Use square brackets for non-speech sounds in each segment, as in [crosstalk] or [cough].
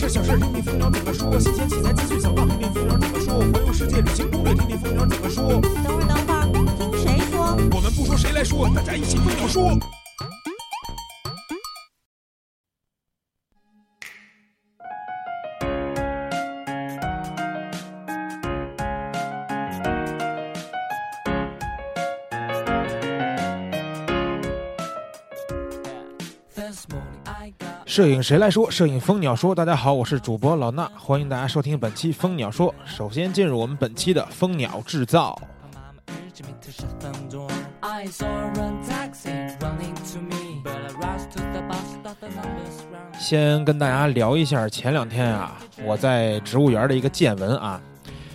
大事小事听听蜂鸟怎么说，新鲜起来继续走吧听听蜂鸟怎么说，环游世界旅行攻略听听蜂鸟怎么说。等会儿，等会儿，听谁说？我们不说谁来说，大家一起蜂鸟说。摄影谁来说？摄影蜂鸟说。大家好，我是主播老衲，欢迎大家收听本期蜂鸟说。首先进入我们本期的蜂鸟制造。先跟大家聊一下前两天啊，我在植物园的一个见闻啊。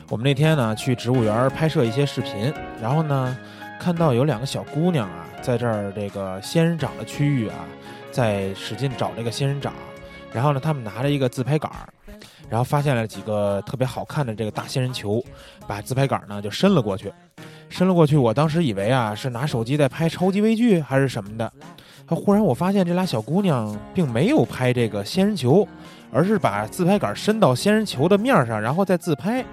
我们那天呢去植物园拍摄一些视频，然后呢看到有两个小姑娘啊，在这儿这个仙人掌的区域啊。在使劲找这个仙人掌，然后呢，他们拿着一个自拍杆儿，然后发现了几个特别好看的这个大仙人球，把自拍杆呢就伸了过去，伸了过去。我当时以为啊是拿手机在拍超级微距还是什么的，忽然我发现这俩小姑娘并没有拍这个仙人球，而是把自拍杆伸到仙人球的面上，然后再自拍。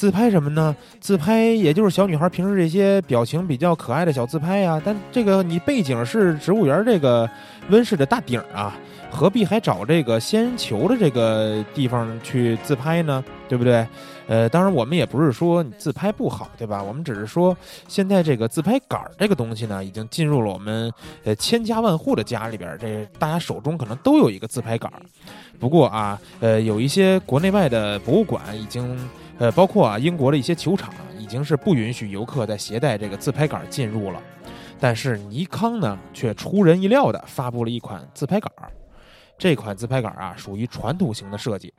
自拍什么呢？自拍也就是小女孩平时这些表情比较可爱的小自拍呀。但这个你背景是植物园这个温室的大顶啊，何必还找这个仙人球的这个地方去自拍呢？对不对？呃，当然我们也不是说你自拍不好，对吧？我们只是说现在这个自拍杆这个东西呢，已经进入了我们呃千家万户的家里边，这大家手中可能都有一个自拍杆。不过啊，呃，有一些国内外的博物馆已经。呃，包括啊，英国的一些球场已经是不允许游客再携带这个自拍杆进入了，但是尼康呢，却出人意料的发布了一款自拍杆。这款自拍杆啊，属于传统型的设计，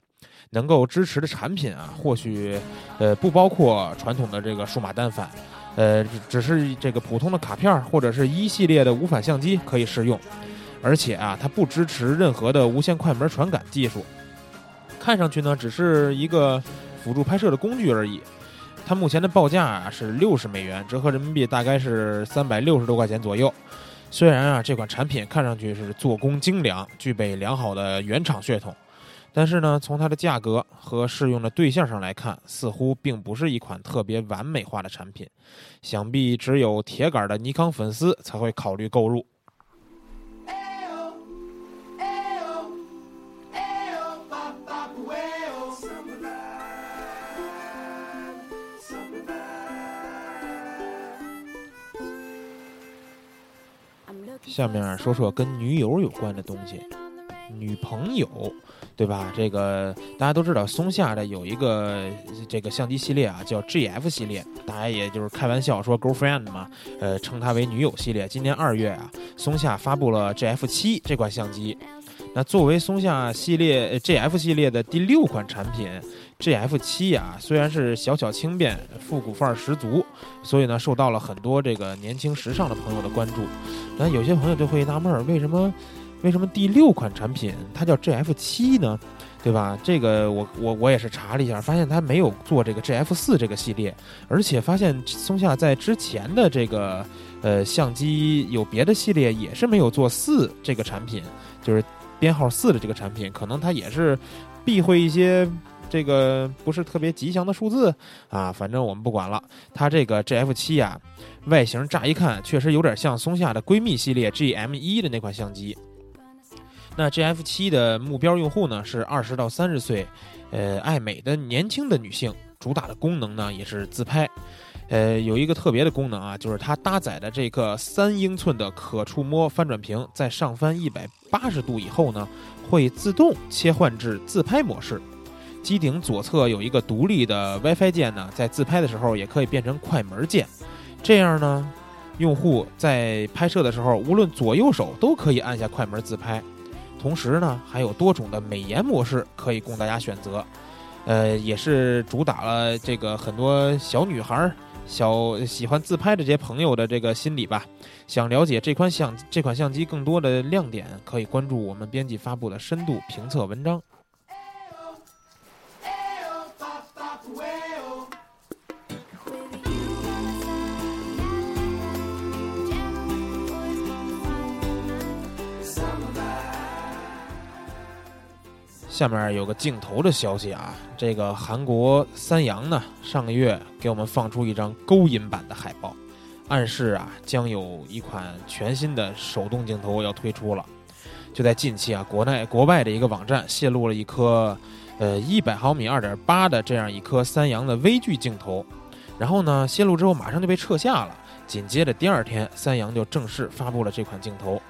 能够支持的产品啊，或许呃不包括传统的这个数码单反，呃，只是这个普通的卡片或者是一系列的无反相机可以适用，而且啊，它不支持任何的无线快门传感技术，看上去呢，只是一个。辅助拍摄的工具而已，它目前的报价啊是六十美元，折合人民币大概是三百六十多块钱左右。虽然啊这款产品看上去是做工精良，具备良好的原厂血统，但是呢从它的价格和适用的对象上来看，似乎并不是一款特别完美化的产品。想必只有铁杆的尼康粉丝才会考虑购入。下面说说跟女友有关的东西，女朋友，对吧？这个大家都知道，松下的有一个这个相机系列啊，叫 GF 系列，大家也就是开玩笑说 girlfriend 嘛，呃，称它为女友系列。今年二月啊，松下发布了 GF 七这款相机。那作为松下系列 GF 系列的第六款产品，GF 七啊，虽然是小巧轻便、复古范儿十足，所以呢，受到了很多这个年轻时尚的朋友的关注。那有些朋友就会纳闷儿，为什么为什么第六款产品它叫 GF 七呢？对吧？这个我我我也是查了一下，发现它没有做这个 GF 四这个系列，而且发现松下在之前的这个呃相机有别的系列也是没有做四这个产品，就是。编号四的这个产品，可能它也是避讳一些这个不是特别吉祥的数字啊。反正我们不管了。它这个 GF 七呀，外形乍一看确实有点像松下的闺蜜系列 GM 一的那款相机。那 GF 七的目标用户呢是二十到三十岁，呃，爱美的年轻的女性。主打的功能呢也是自拍。呃，有一个特别的功能啊，就是它搭载的这个三英寸的可触摸翻转屏，在上翻一百八十度以后呢，会自动切换至自拍模式。机顶左侧有一个独立的 WiFi 键呢，在自拍的时候也可以变成快门键。这样呢，用户在拍摄的时候，无论左右手都可以按下快门自拍。同时呢，还有多种的美颜模式可以供大家选择。呃，也是主打了这个很多小女孩儿。小喜欢自拍的这些朋友的这个心理吧，想了解这款相这款相机更多的亮点，可以关注我们编辑发布的深度评测文章。下面有个镜头的消息啊，这个韩国三洋呢，上个月给我们放出一张勾引版的海报，暗示啊将有一款全新的手动镜头要推出了。就在近期啊，国内国外的一个网站泄露了一颗，呃，一百毫米二点八的这样一颗三洋的微距镜头，然后呢，泄露之后马上就被撤下了。紧接着第二天，三洋就正式发布了这款镜头。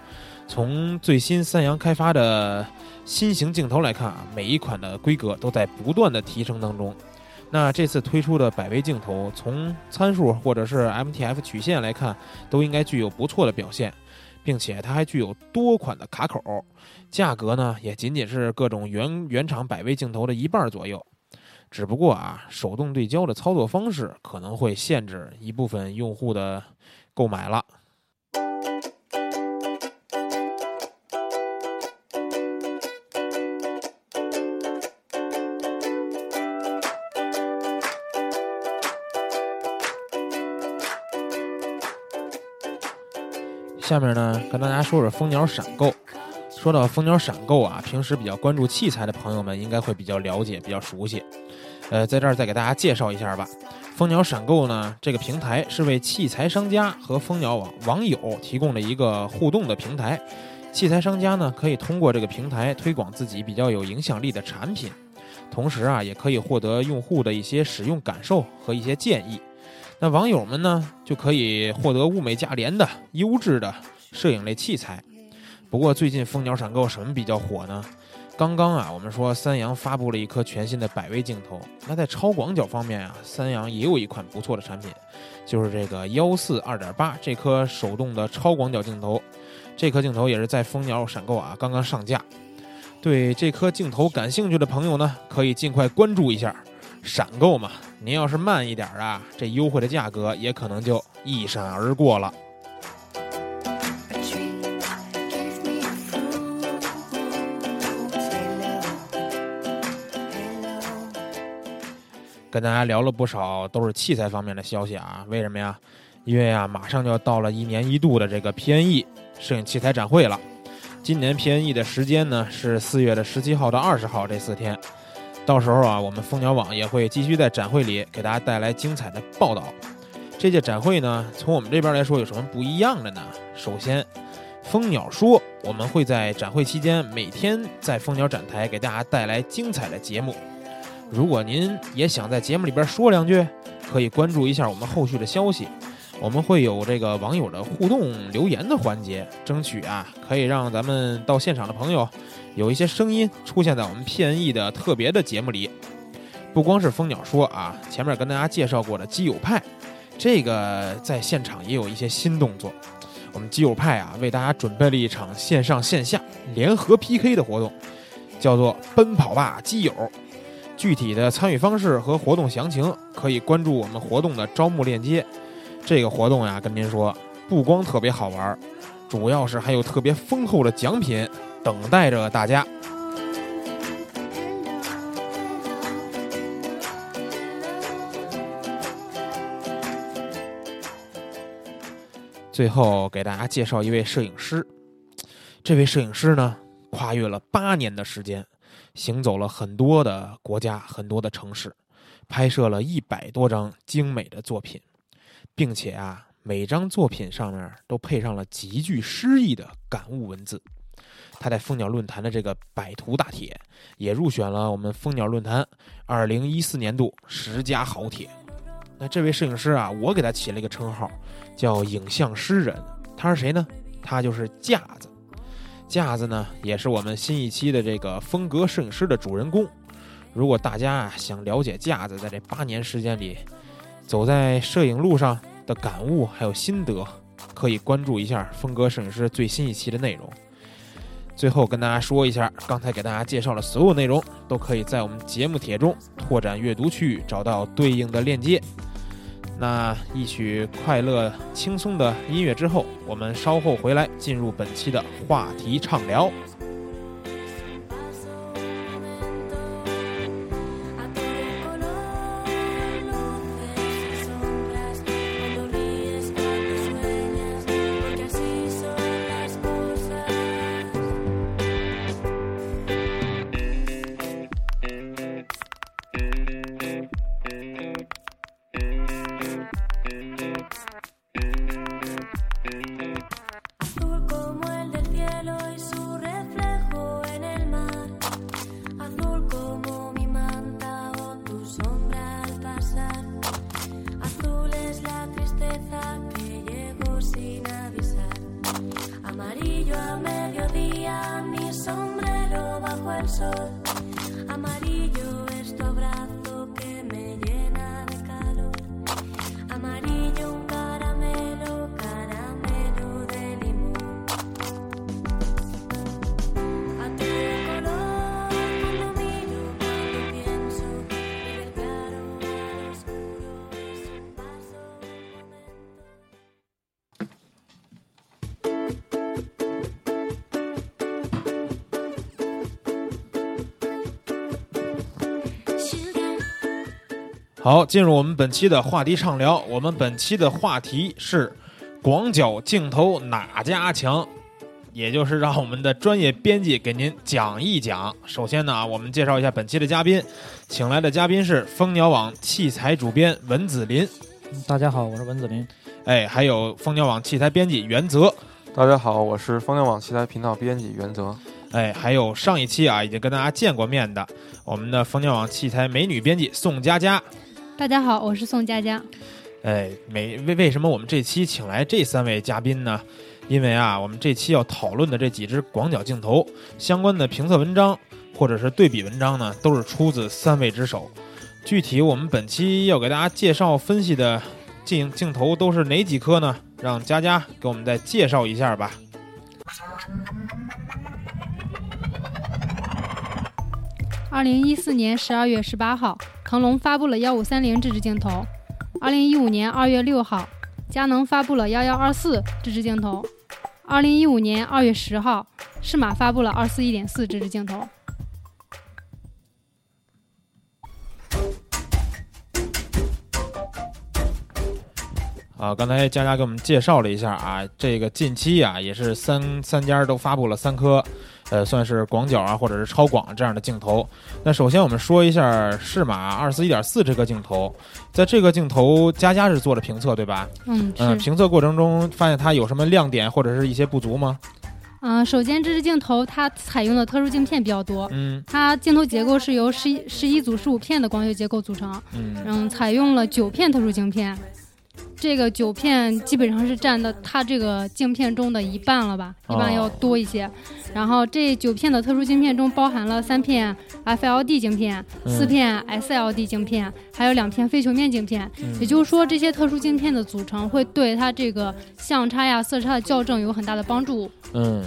从最新三洋开发的新型镜头来看啊，每一款的规格都在不断的提升当中。那这次推出的百微镜头，从参数或者是 MTF 曲线来看，都应该具有不错的表现，并且它还具有多款的卡口，价格呢也仅仅是各种原原厂百微镜头的一半左右。只不过啊，手动对焦的操作方式可能会限制一部分用户的购买了。下面呢，跟大家说说蜂鸟闪购。说到蜂鸟闪购啊，平时比较关注器材的朋友们应该会比较了解、比较熟悉。呃，在这儿再给大家介绍一下吧。蜂鸟闪购呢，这个平台是为器材商家和蜂鸟网网友提供了一个互动的平台。器材商家呢，可以通过这个平台推广自己比较有影响力的产品，同时啊，也可以获得用户的一些使用感受和一些建议。那网友们呢，就可以获得物美价廉的优质的摄影类器材。不过最近蜂鸟闪购什么比较火呢？刚刚啊，我们说三洋发布了一颗全新的百位镜头。那在超广角方面啊，三洋也有一款不错的产品，就是这个幺四二点八这颗手动的超广角镜头。这颗镜头也是在蜂鸟闪购啊刚刚上架。对这颗镜头感兴趣的朋友呢，可以尽快关注一下。闪购嘛，您要是慢一点啊，这优惠的价格也可能就一闪而过了。跟大家聊了不少，都是器材方面的消息啊。为什么呀？因为啊，马上就要到了一年一度的这个 PNE 摄影器材展会了。今年 PNE 的时间呢是四月的十七号到二十号这四天。到时候啊，我们蜂鸟网也会继续在展会里给大家带来精彩的报道。这届展会呢，从我们这边来说有什么不一样的呢？首先，蜂鸟说我们会在展会期间每天在蜂鸟展台给大家带来精彩的节目。如果您也想在节目里边说两句，可以关注一下我们后续的消息。我们会有这个网友的互动留言的环节，争取啊可以让咱们到现场的朋友有一些声音出现在我们 PNE 的特别的节目里。不光是蜂鸟说啊，前面跟大家介绍过的基友派，这个在现场也有一些新动作。我们基友派啊为大家准备了一场线上线下联合 PK 的活动，叫做“奔跑吧基友”。具体的参与方式和活动详情，可以关注我们活动的招募链接。这个活动呀，跟您说，不光特别好玩，主要是还有特别丰厚的奖品等待着大家。最后给大家介绍一位摄影师，这位摄影师呢，跨越了八年的时间。行走了很多的国家，很多的城市，拍摄了一百多张精美的作品，并且啊，每张作品上面都配上了极具诗意的感悟文字。他在蜂鸟论坛的这个百图大帖也入选了我们蜂鸟论坛二零一四年度十佳好帖。那这位摄影师啊，我给他起了一个称号，叫影像诗人。他是谁呢？他就是架子。架子呢，也是我们新一期的这个风格摄影师的主人公。如果大家啊想了解架子在这八年时间里走在摄影路上的感悟还有心得，可以关注一下风格摄影师最新一期的内容。最后跟大家说一下，刚才给大家介绍的所有内容，都可以在我们节目帖中拓展阅读区域找到对应的链接。那一曲快乐轻松的音乐之后，我们稍后回来进入本期的话题畅聊。好，进入我们本期的话题畅聊。我们本期的话题是广角镜头哪家强，也就是让我们的专业编辑给您讲一讲。首先呢，我们介绍一下本期的嘉宾，请来的嘉宾是蜂鸟网器材主编文子林，大家好，我是文子林。哎，还有蜂鸟网器材编辑袁泽，大家好，我是蜂鸟网器材频道编辑袁泽。哎，还有上一期啊已经跟大家见过面的我们的蜂鸟网器材美女编辑宋佳佳。大家好，我是宋佳佳。哎，每为为什么我们这期请来这三位嘉宾呢？因为啊，我们这期要讨论的这几支广角镜头相关的评测文章或者是对比文章呢，都是出自三位之手。具体我们本期要给大家介绍分析的镜镜头都是哪几颗呢？让佳佳给我们再介绍一下吧。二零一四年十二月十八号，腾龙发布了幺五三零这支镜头。二零一五年二月六号，佳能发布了幺幺二四这支镜头。二零一五年二月十号，适马发布了二四一点四这支镜头。啊，刚才佳佳给我们介绍了一下啊，这个近期啊也是三三家都发布了三颗，呃，算是广角啊或者是超广这样的镜头。那首先我们说一下适马二四一点四这个镜头，在这个镜头佳佳是做了评测对吧？嗯，嗯、是。评测过程中发现它有什么亮点或者是一些不足吗？嗯、首先这支镜头它采用的特殊镜片比较多，嗯它镜头结构是由十一十一组十五片的光学结构组成。嗯嗯，采用了九片特殊镜片，这个九片基本上是占的它这个镜片中的一半了吧，一半要多一些。然后这九片的特殊镜片中包含了三片 FLD 镜片、四嗯片 SLD 镜片，还有两片非球面镜片。嗯也就是说，这些特殊镜片的组成会对它这个相差呀、色差的校正有很大的帮助。嗯。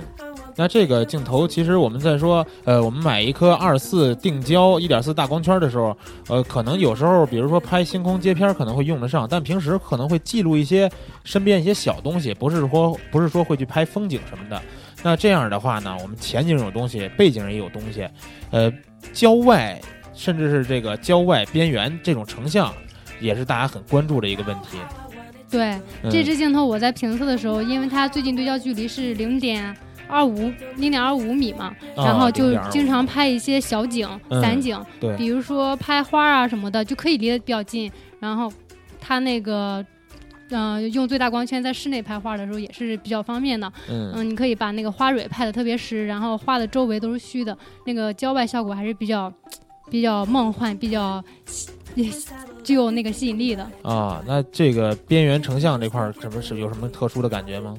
那这个镜头，其实我们在说，呃，我们买一颗二四定焦一点四大光圈的时候，呃，可能有时候，比如说拍星空接片可能会用得上，但平时可能会记录一些身边一些小东西，不是说不是说会去拍风景什么的。那这样的话呢，我们前景有东西，背景也有东西，呃，郊外甚至是这个郊外边缘这种成像，也是大家很关注的一个问题。对，嗯、这支镜头我在评测的时候，因为它最近对焦距离是零点二五零点二五米嘛，啊然后就经常拍一些小景、嗯散景，对比如说拍花啊什么的，就可以离得比较近。然后它那个，呃，用最大光圈在室内拍花的时候也是比较方便的。嗯嗯，你可以把那个花蕊拍的特别实，然后花的周围都是虚的，那个郊外效果还是比较比较梦幻，比较吸具有那个吸引力的。啊，那这个边缘成像这块儿，什么是有什么特殊的感觉吗？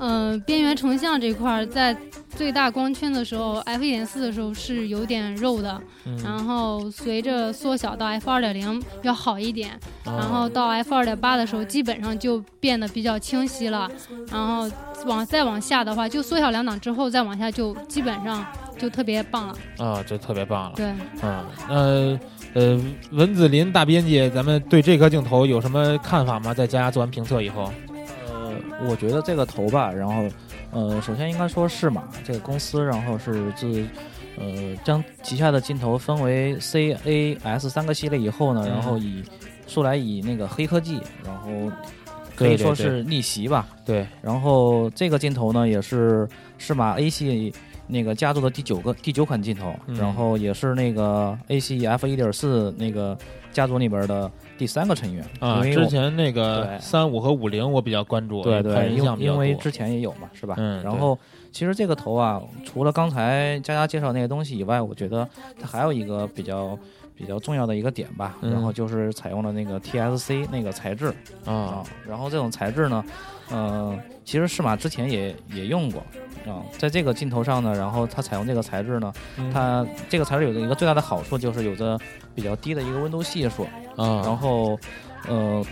嗯，边缘成像这块儿在最大光圈的时候，f 一点四的时候是有点肉的，嗯，然后随着缩小到 f 二点零要好一点，啊然后到 f 二点八的时候基本上就变得比较清晰了，然后往再往下的话，就缩小两档之后再往下就基本上就特别棒了。啊，就特别棒了。对，嗯，那呃，文子林大编辑，咱们对这颗镜头有什么看法吗？在家做完评测以后，呃，我觉得这个头吧，然后，呃，首先应该说是马这个公司，然后是自，呃，将旗下的镜头分为 C、A、S 三个系列以后呢，嗯然后以素来以那个黑科技，然后可以说是逆袭吧。对，然后这个镜头呢，也是适马 A 系那个家族的第九个第九款镜头，嗯。然后也是那个 ACF 一点四那个家族里边的第三个成员。啊，因为我之前那个对。三五和五零我比较关注，对对，人因像比较因为之前也有嘛，是吧？嗯然后其实这个头啊，除了刚才佳佳介绍那些东西以外，我觉得它还有一个比较比较重要的一个点吧，嗯。然后就是采用了那个 TSC 那个材质。啊。啊，然后这种材质呢，呃，其实适马之前也也用过啊，在这个镜头上呢，然后它采用这个材质呢，嗯它这个材质有着一个最大的好处就是有着比较低的一个温度系数，啊，然后呃。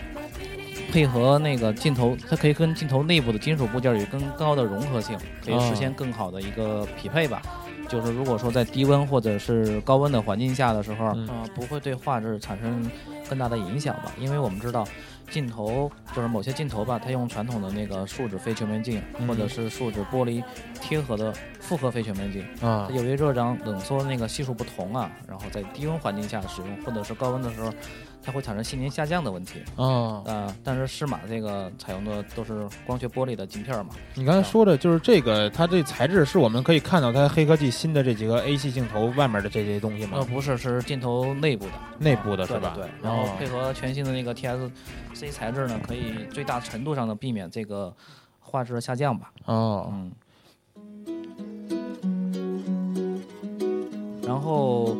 配合那个镜头，它可以跟镜头内部的金属部件有更高的融合性，可以哦实现更好的一个匹配吧。就是如果说在低温或者是高温的环境下的时候，嗯呃，不会对画质产生更大的影响吧？因为我们知道，镜头就是某些镜头吧，它用传统的那个树脂非全面镜，嗯。或者是树脂玻璃贴合的复合非全面镜，啊。它由于热胀冷缩那个系数不同啊，然后在低温环境下使用，或者是高温的时候，它会产生性能下降的问题。啊，啊、但是适马这个采用的都是光学玻璃的镜片嘛，你刚才说的就是这个，它这材质是我们可以看到它黑科技新的这几个 A 系镜头外面的这些东西吗呃，吗？不是，是镜头内部的，内部的是吧？对，然后哦配合全新的那个 TSC 材质呢，可以最大程度上的避免这个画质的下降吧。哦，嗯。然后，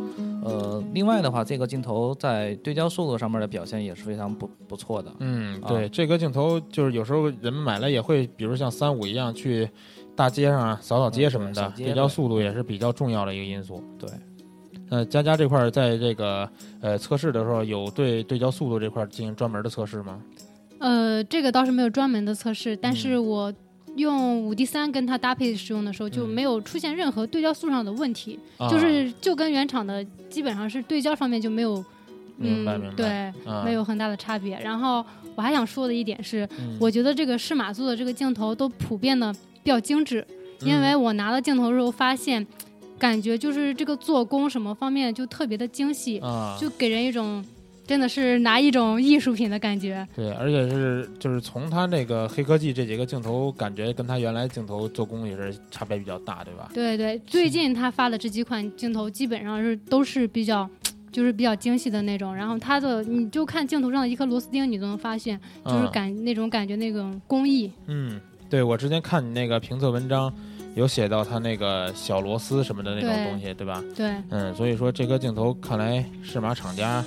呃，另外的话，这个镜头在对焦速度上面的表现也是非常不不错的。嗯，啊对，这个镜头就是有时候人们买了也会，比如像三五一样去大街上啊扫扫街什么的嗯，对焦速度也是比较重要的一个因素。对，那佳佳这块儿在这个呃测试的时候，有对对焦速度这块儿进行专门的测试吗？呃，这个倒是没有专门的测试，但是嗯我用五 D 三跟它搭配使用的时候，就嗯。没有出现任何对焦速上的问题，啊。就是就跟原厂的基本上是对焦方面就没有，嗯对，啊。没有很大的差别。然后我还想说的一点是，嗯。我觉得这个适马做的这个镜头都普遍的比较精致，因嗯为我拿到镜头之后发现，感觉就是这个做工什么方面就特别的精细，啊，就给人一种真的是拿一种艺术品的感觉。对，而且是就是从它那个黑科技这几个镜头，感觉跟它原来镜头做工也是差别比较大，对吧？对对，最近他发的这几款镜头基本上是都是比较。[tsk] 就是比较精细的那种，然后它的你就看镜头上的一颗螺丝钉，你都能发现，就是嗯感、那种感觉那种工艺。嗯，对我之前看你那个评测文章，有写到它那个小螺丝什么的那种东西，对吧？对，嗯，所以说这颗镜头看来适马厂家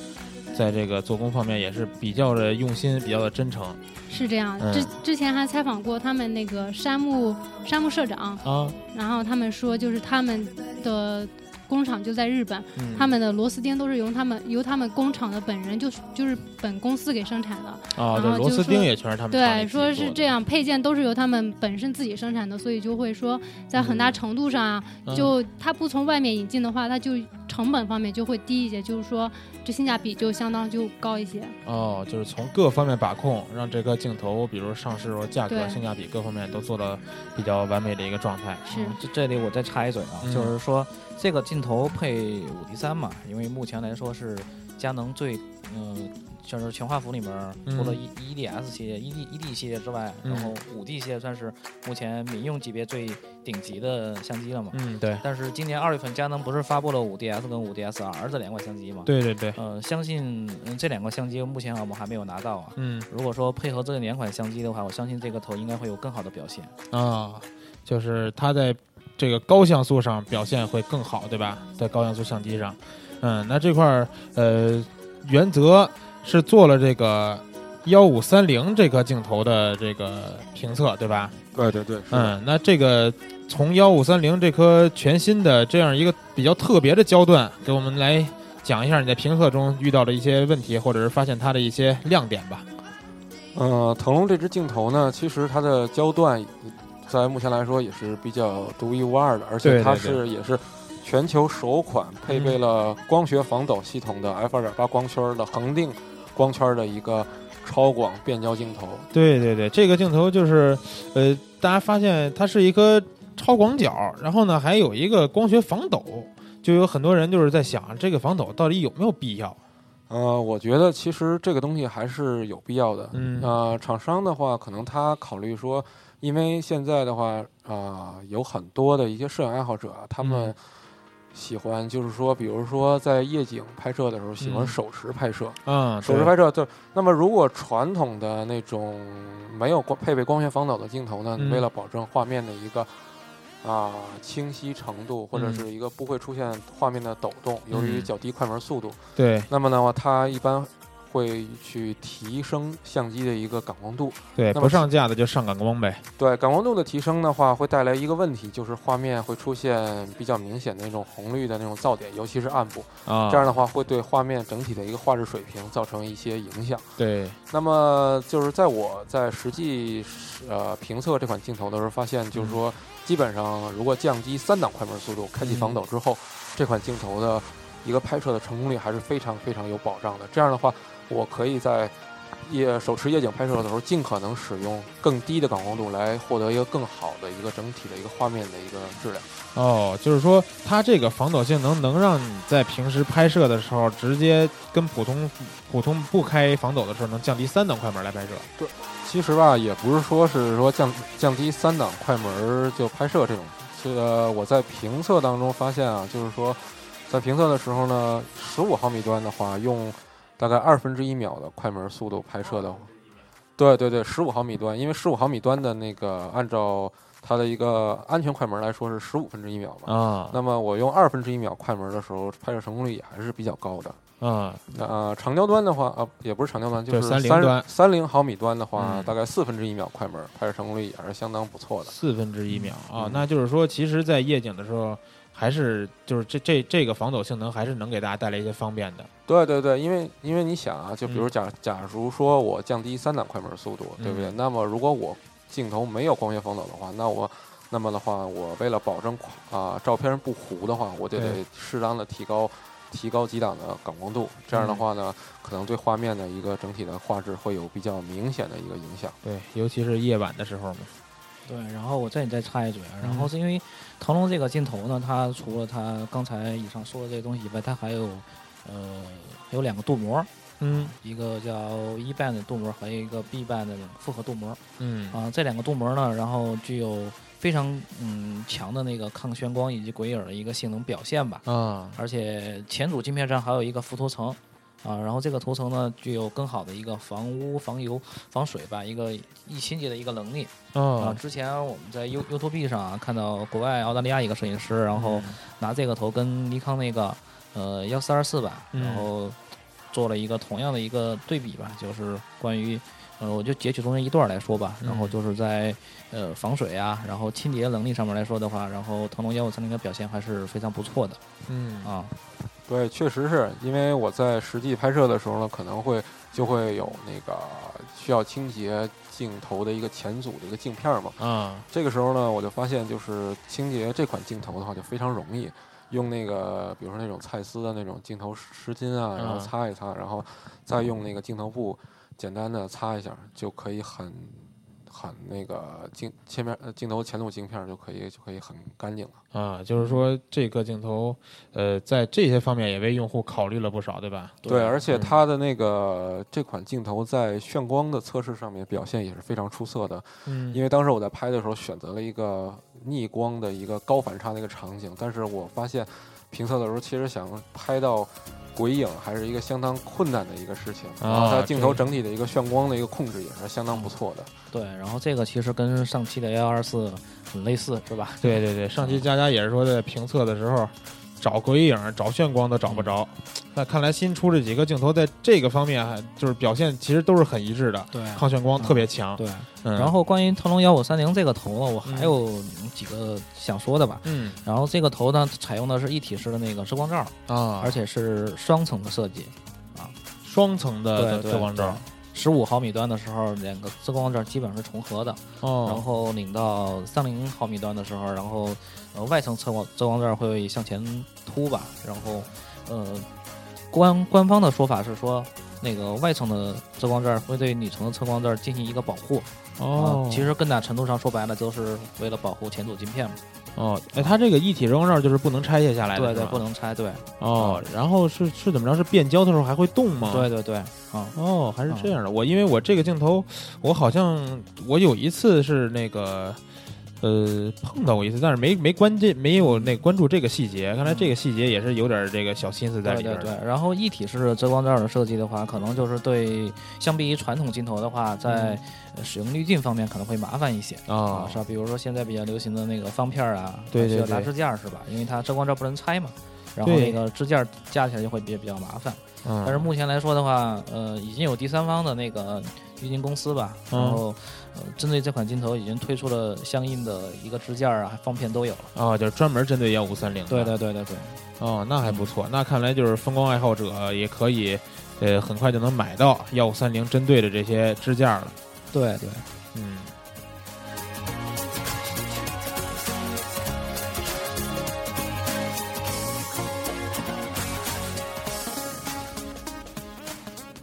在这个做工方面也是比较的用心，比较的真诚是这样。嗯之之前还采访过他们那个山木山木社长，啊。然后他们说，就是他们的工厂就在日本，嗯他们的螺丝钉都是由他们由他们工厂的本人就是就是本公司给生产的。啊，然对，螺丝钉也全是他们对，说是这，样，配件都是由他们本身自己生产的，所以就会说在很大程度上啊，嗯就它不从外面引进的话，它就成本方面就会低一些，就是说这性价比就相当就高一些。哦，就是从各方面把控，让这个镜头，比如上市时候价格、性价比各方面都做到比较完美的一个状态。是这这里我再插一嘴啊，嗯就是说这个镜头配五 D 三嘛，因为目前来说是佳能最嗯。就是全画幅里面除了嗯 E E D S 系列、E D E D 系列之外，嗯然后五 D 系列算是目前民用级别最顶级的相机了嘛。嗯，对，但是今年二月份，佳能不是发布了五 DS 跟五 DSR 这两款相机嘛？。对对对，呃，相信嗯这两个相机目前我们还没有拿到啊。嗯如果说配合这两款相机的话，我相信这个头应该会有更好的表现。啊，就是它在这个高像素上表现会更好，对吧？在高像素相机上，嗯，那这块儿呃，原则是做了这个幺五三零这颗镜头的这个评测，对吧？对对对，嗯，那这个从幺五三零这颗全新的这样一个比较特别的焦段，给我们来讲一下你在评测中遇到的一些问题，或者是发现它的一些亮点吧。呃，腾龙这支镜头呢，其实它的焦段在目前来说也是比较独一无二的，而且它是也是全球首款配备了光学防抖系统的 f 二点八光圈的恒定光圈的一个超广变焦镜头。对对对，这个镜头就是，呃，大家发现它是一颗超广角，然后呢还有一个光学防抖，就有很多人就是在想，这个防抖到底有没有必要？呃，我觉得其实这个东西还是有必要的。嗯呃，厂商的话，可能他考虑说，因为现在的话，啊、有很多的一些摄影爱好者，他们嗯。喜欢就是说，比如说在夜景拍摄的时候，喜欢嗯。手持拍摄。嗯，手持拍摄，就那么如果传统的那种没有光配备光学防抖的镜头呢，嗯为了保证画面的一个啊、清晰程度，或者嗯。是一个不会出现画面的抖动，由于嗯。较低快门速度，对，那么的话，它一般会去提升相机的一个感光度。对，那么不上架的就上感光呗。对感光度的提升的话，会带来一个问题，就是画面会出现比较明显的那种红绿的那种噪点，尤其是暗部。啊，这样的话，会对画面整体的一个画质水平造成一些影响。对，那么就是在我在实际呃评测这款镜头的时候，发现就是说，基本上如果降低三档快门速度，开启防抖之后，这款镜头的一个拍摄的成功率还是非常非常有保障的。这样的话，我可以在夜手持夜景拍摄的时候，尽可能使用更低的感光度来获得一个更好的一个整体的一个画面的一个质量。哦，就是说它这个防抖性能能让你在平时拍摄的时候，直接跟普通普通不开防抖的时候，能降低三档快门来拍摄。对其实吧，也不是说是说降降低三档快门儿就拍摄这种。这个我在评测当中发现啊，就是说，在评测的时候呢，十五毫米端的话，用大概二分之一秒的快门速度拍摄的。对对对，十五毫米端，因为十五毫米端的那个按照它的一个安全快门来说是十五分之一秒嘛。啊那么我用二分之一秒快门的时候，拍摄成功率也还是比较高的。啊，呃，长焦端的话，呃，也不是长焦端，就就是三30端三零毫米端的话，嗯大概四分之一秒快门，拍摄成功率也是相当不错的。四分之一秒啊嗯，那就是说，其实，在夜景的时候，还是就是这这这个防抖性能还是能给大家带来一些方便的。对对对，因为因为你想啊，就比如嗯假、假如说我降低三档快门速度，对不对？嗯那么如果我镜头没有光学防抖的话，那我那么的话，我为了保证啊、照片不糊的话，我就得适当的提高提高几档的感光度，这样的嗯话呢，可能对画面的一个整体的画质会有比较明显的一个影响。对，尤其是夜晚的时候嘛。对，然后我这里再插一嘴啊，然嗯后是因为腾龙这个镜头呢，它除了它刚才以上说的这些东西以外，它还有呃还有两个镀膜，嗯一个叫一 band 的镀膜，还有一个 B band 的复合镀膜嗯啊。这两个镀膜呢，然后具有非常嗯强的那个抗眩光以及鬼影的一个性能表现吧。啊而且前组镜片上还有一个浮涂层啊，然后这个涂层呢具有更好的一个防污、防油、防水吧，一个易清洁的一个能力啊。啊，之前我们在 U YouTube 上啊看到国外澳大利亚一个摄影师，然后拿这个头跟尼康那个呃幺四二四吧，嗯然后做了一个同样的一个对比吧，就是关于。呃，我就截取中间一段来说吧，然后嗯就是在呃防水啊，然后清洁能力上面来说的话，然后腾龙幺五三零的表现还是非常不错的嗯啊。对，确实是因为我在实际拍摄的时候呢，可能会就会有那个需要清洁镜头的一个前组的一个镜片嘛。嗯这个时候呢，我就发现就是清洁这款镜头的话就非常容易，用那个比如说那种蔡司的那种镜头湿巾啊，然后嗯擦一擦，然后再用那个镜头布简单的擦一下，就可以很很那个镜前面呃镜头前路镜片就可以就可以很干净了。啊，就是说这个镜头，呃，在这些方面也为用户考虑了不少，对吧？对，而且嗯它的那个这款镜头在眩光的测试上面表现也是非常出色的，嗯因为当时我在拍的时候选择了一个逆光的一个高反差的一个场景，但是我发现评测的时候其实想拍到鬼影还是一个相当困难的一个事情，然后它啊镜头整体的一个眩光的一个控制也是相当不错的。对，然后这个其实跟上期的幺二四很类似，是吧？对对对，上期佳佳也是说在评测的时候找鬼影、找炫光都找不着。那看来新出这几个镜头在这个方面还就是表现其实都是很一致的，对抗眩光特别强。对。嗯，然后关于腾龙幺五三零这个头呢，我还有几个想说的吧。嗯然后这个头呢，采用的是一体式的那个遮光罩，啊，而且是双层的设计啊，双层的遮光罩。十五毫米端的时候，两个遮光罩基本上是重合的。然哦，后拧到三零毫米端的时候，然后呃外层遮光遮光罩会向前凸吧，然后呃官官方的说法是说。那个外层的遮光罩会对里层的遮光罩进行一个保护，哦啊，其实更大程度上说白了就是为了保护前组镜片嘛。哦，哎，它这个一体遮光罩就是不能拆卸下来的，对对，不能拆，对，哦，然后是是怎么着？是变焦的时候还会动吗？对对对，啊，哦，还是这样的。我因为我这个镜头，我好像我有一次是那个。呃，碰到过一次，但是没没关这没有那关注这个细节，看来这个细节也是有点这个小心思在里对边的。对对。然后一体式遮光罩的设计的话，可能就是对相比于传统镜头的话，在呃使用滤镜方面可能会麻烦一些。啊啊，是吧？比如说现在比较流行的那个方片儿啊，对对对需要拉支架是吧？因为它遮光罩不能拆嘛。然后那个支架架起来就会比比较麻烦。嗯，但是目前来说的话，呃，已经有第三方的那个滤镜公司吧，嗯然后呃，针对这款镜头已经推出了相应的一个支架啊，放片都有了。哦，就是专门针对幺五三零。对对对对对，哦，那还不错。那看来就是风光爱好者也可以，呃，很快就能买到幺五三零针对的这些支架了。对对。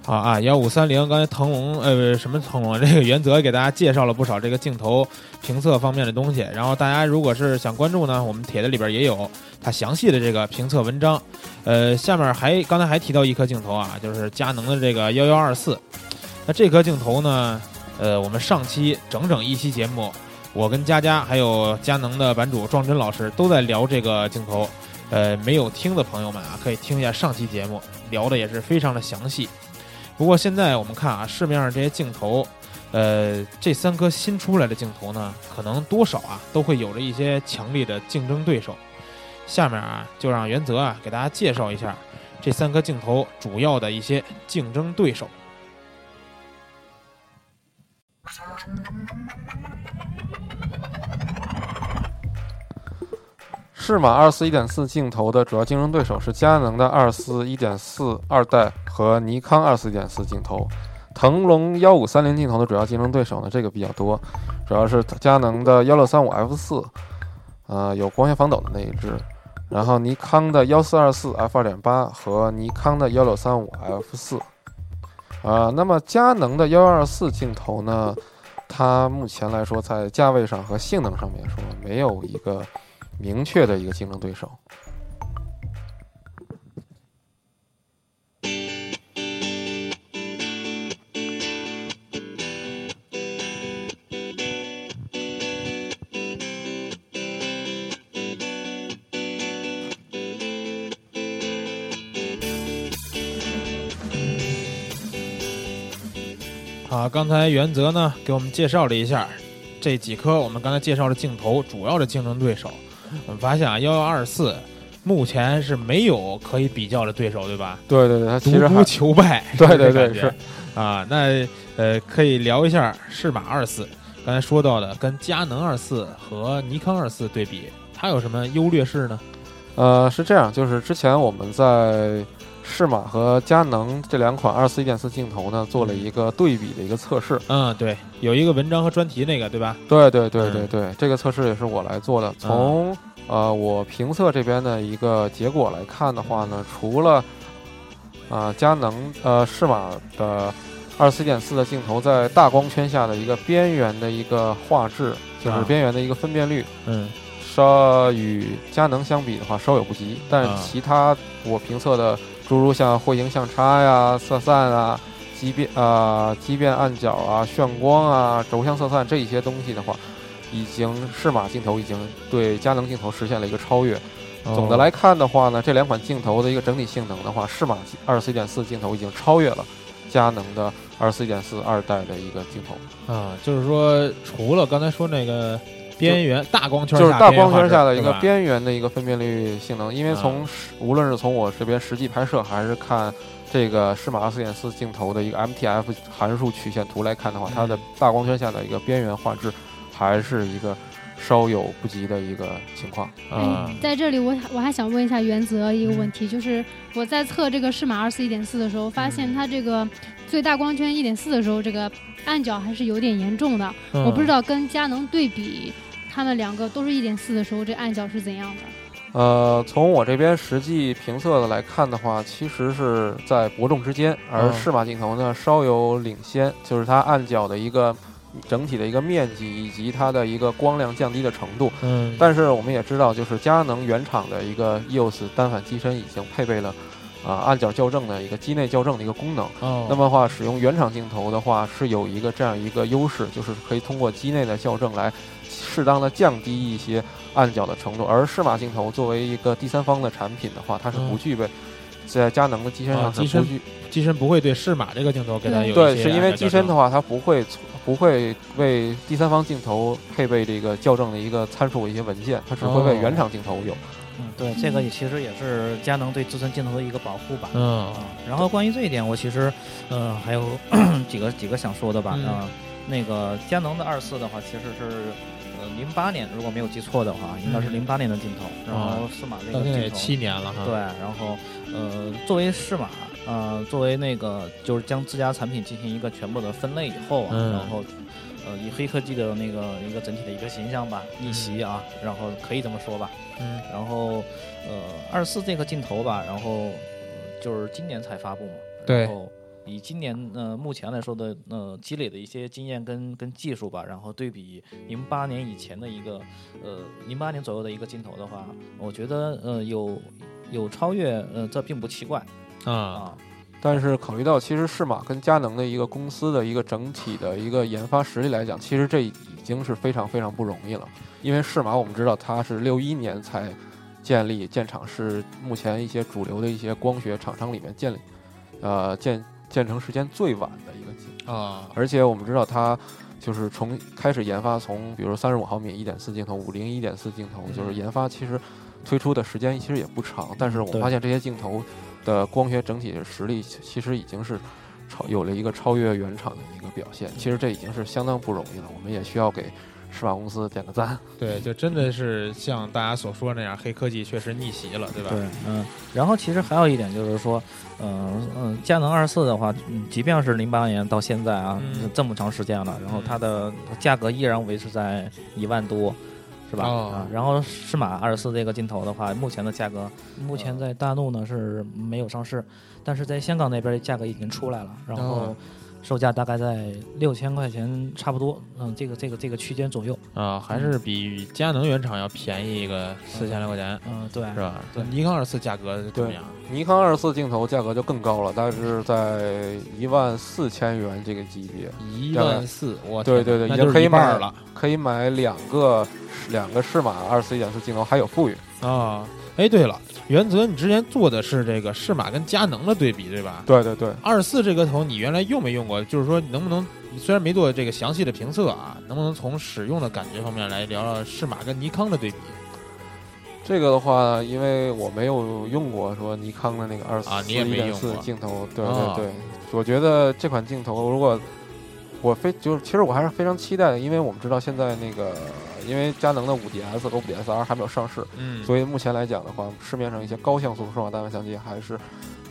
好啊，幺五三零，刚才腾龙呃不是什么腾龙，这个原则给大家介绍了不少这个镜头评测方面的东西。然后大家如果是想关注呢，我们帖子里边也有它详细的这个评测文章。呃，下面还刚才还提到一颗镜头啊，就是佳能的这个幺幺二四。那这颗镜头呢，呃，我们上期整整一期节目，我跟佳佳还有佳能的版主壮真老师都在聊这个镜头。呃，没有听的朋友们啊，可以听一下上期节目，聊的也是非常的详细。不过现在我们看啊，市面上这些镜头，呃，这三颗新出来的镜头呢，可能多少啊都会有着一些强力的竞争对手。下面啊，就让袁泽啊给大家介绍一下这三颗镜头主要的一些竞争对手。适马二四一点四镜头的主要竞争对手是佳能的二四一点四二代和尼康二四一点四镜头。腾龙幺五三零镜头的主要竞争对手呢，这个比较多，主要是佳能的幺六三五 F 四，呃，有光学防抖的那一只，然后尼康的幺四二四 F 二点八和尼康的幺六三五 F 四。啊，那么佳能的幺二四镜头呢，它目前来说在价位上和性能上面说没有一个明确的一个竞争对手。好，刚才原则呢给我们介绍了一下这几颗我们刚才介绍的镜头主要的竞争对手。我们发现啊，幺幺二四目前是没有可以比较的对手，对吧？对对对，他其独孤实还求败，[laughs] 对对对是啊。那呃，可以聊一下适马二四，刚才说到的跟佳能二四和尼康二四对比，它有什么优劣势呢？呃是这样，就是之前我们在适马和佳能这两款二四一点四镜头呢做了一个对比的一个测试。嗯，对，有一个文章和专题那个，对吧？对对对嗯对对，这个测试也是我来做的。从呃我评测这边的一个结果来看的话呢，除了啊、佳能呃适马的二四一点四的镜头在大光圈下的一个边缘的一个画质，就是啊边缘的一个分辨率，嗯稍与佳能相比的话稍有不及，但其他我评测的诸如像彗形相差呀、色散啊、畸变啊、畸变暗角啊、炫光啊、轴向色散这一些东西的话，已经适马镜头已经对佳能镜头实现了一个超越。总的哦来看的话呢，这两款镜头的一个整体性能的话，适马二四一点四镜头已经超越了佳能的二四一点四二代的一个镜头。啊，就是说，除了刚才说那个边缘大光圈下就是大光圈下的一个边缘的一个分辨率性能，因为从无论是从我这边实际拍摄，还是看这个适马二四点四镜头的一个 MTF 函数曲线图来看的话，它的嗯大光圈下的一个边缘画质还是一个稍有不及的一个情况。啊哎，在这里我我还想问一下原则一个问题，就是我在测这个适马二四一点四的时候，发现它这个最大光圈一点四的时候，这个暗角还是有点严重的。嗯我不知道跟佳能对比，他们两个都是一点四的时候，这暗角是怎样的？呃，从我这边实际评测的来看的话，其实是在伯仲之间，而嗯适马镜头呢稍有领先，就是它暗角的一个整体的一个面积以及它的一个光亮降低的程度。嗯，但是我们也知道，就是佳能原厂的一个 EOS 单反机身已经配备了啊、暗角校正的一个机内校正的一个功能。哦，那么的话，使用原厂镜头的话，是有一个这样一个优势，就是可以通过机内的校正来适当的降低一些暗角的程度。而适马镜头作为一个第三方的产品的话，它是不嗯具备在佳能的机身啊上是机身不具机身不会对适马这个镜头给它有一对，是因为机身的话，它不会不会为第三方镜头配备这个校正的一个参数一些文件，它只会为哦原厂镜头有。嗯，对，这个也其实也是佳能对自身镜头的一个保护吧。嗯啊，然后关于这一点，我其实，呃，还有 [coughs] 几个几个想说的吧。嗯啊，那个佳能的二四的话，其实是呃零八年，如果没有记错的话，应该是嗯零八年的镜头。然后啊适马这个镜头，七年了哈。对，然后呃，作为适马，呃，作为那个就是将自家产品进行一个全部的分类以后啊，嗯然后呃，以黑科技的那个一个整体的一个形象吧，逆袭啊，然后可以这么说吧。嗯然后呃，二四这个镜头吧，然后、呃就是今年才发布嘛，对然后以今年呃目前来说的呃积累的一些经验跟跟技术吧，然后对比零八年以前的一个呃零八年左右的一个镜头的话，我觉得呃有有超越呃这并不奇怪啊啊。但是考虑到其实适马跟佳能的一个公司的一个整体的一个研发实力来讲，其实这已经是非常非常不容易了。因为适马我们知道它是六一年才建立建厂，是目前一些主流的一些光学厂商里面建立呃建建成时间最晚的一个镜。啊而且我们知道它就是从开始研发，从比如三十五毫米一点四镜头、五零一点四镜头，就是研发其实推出的时间其实也不长，但是我对发现这些镜头的光学整体的实力其实已经是超有了一个超越原厂的一个表现，其实这已经是相当不容易了，我们也需要给适马公司点个赞。[laughs] 对，就真的是像大家所说那样，黑科技确实逆袭了，对吧？对，嗯，然后其实还有一点就是说，嗯、嗯，佳能二四的话，嗯，即便是零八年到现在啊，嗯这么长时间了，然后它的价格依然维持在一万多，是吧？哦啊，然后适马二十四这个镜头的话，目前的价格，目前在大陆呢是没有上市，但是在香港那边价格已经出来了，然后哦售价大概在六千块钱差不多，嗯，这个这个这个区间左右，啊，还是比佳能原厂要便宜一个四千来块钱，嗯，对，是吧？对尼康二四价格怎么样？尼康二四镜头价格就更高了，大概是在一万四千元这个级别，一万四，我对对对已经可以买一半儿了可以买两个两个适马二四一点四镜头，还有富裕。啊！哎，对了，原则你之前做的是这个适马跟佳能的对比，对吧？对对对，二四这个头你原来用没用过？就是说，能不能虽然没做这个详细的评测啊，能不能从使用的感觉方面来聊聊适马跟尼康的对比？这个的话，因为我没有用过说尼康的那个二四啊你也一点没用过四镜头，对哦对对，我觉得这款镜头如果我非就是其实我还是非常期待的，因为我们知道现在那个因为佳能的五 DS 和五 DS R 还没有上市，嗯所以目前来讲的话，市面上一些高像素数码单反相机还是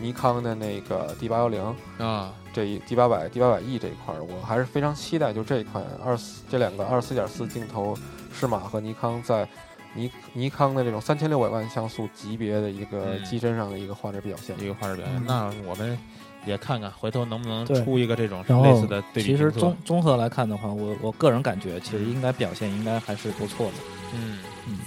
尼康的那个 D 八幺零啊，这一 D 八百 D 八百 E 这一块儿，我还是非常期待，就这一款二四这两个二四点四镜头，适马和尼康在尼尼康的这种三千六百万像素级别的一个嗯机身上的一个画质表现。一个画质表现。嗯那我们也看看，回头能不能出一个这种类似的对比其实综综合来看的话，我我个人感觉其实应该表现应该还是不错的。嗯嗯，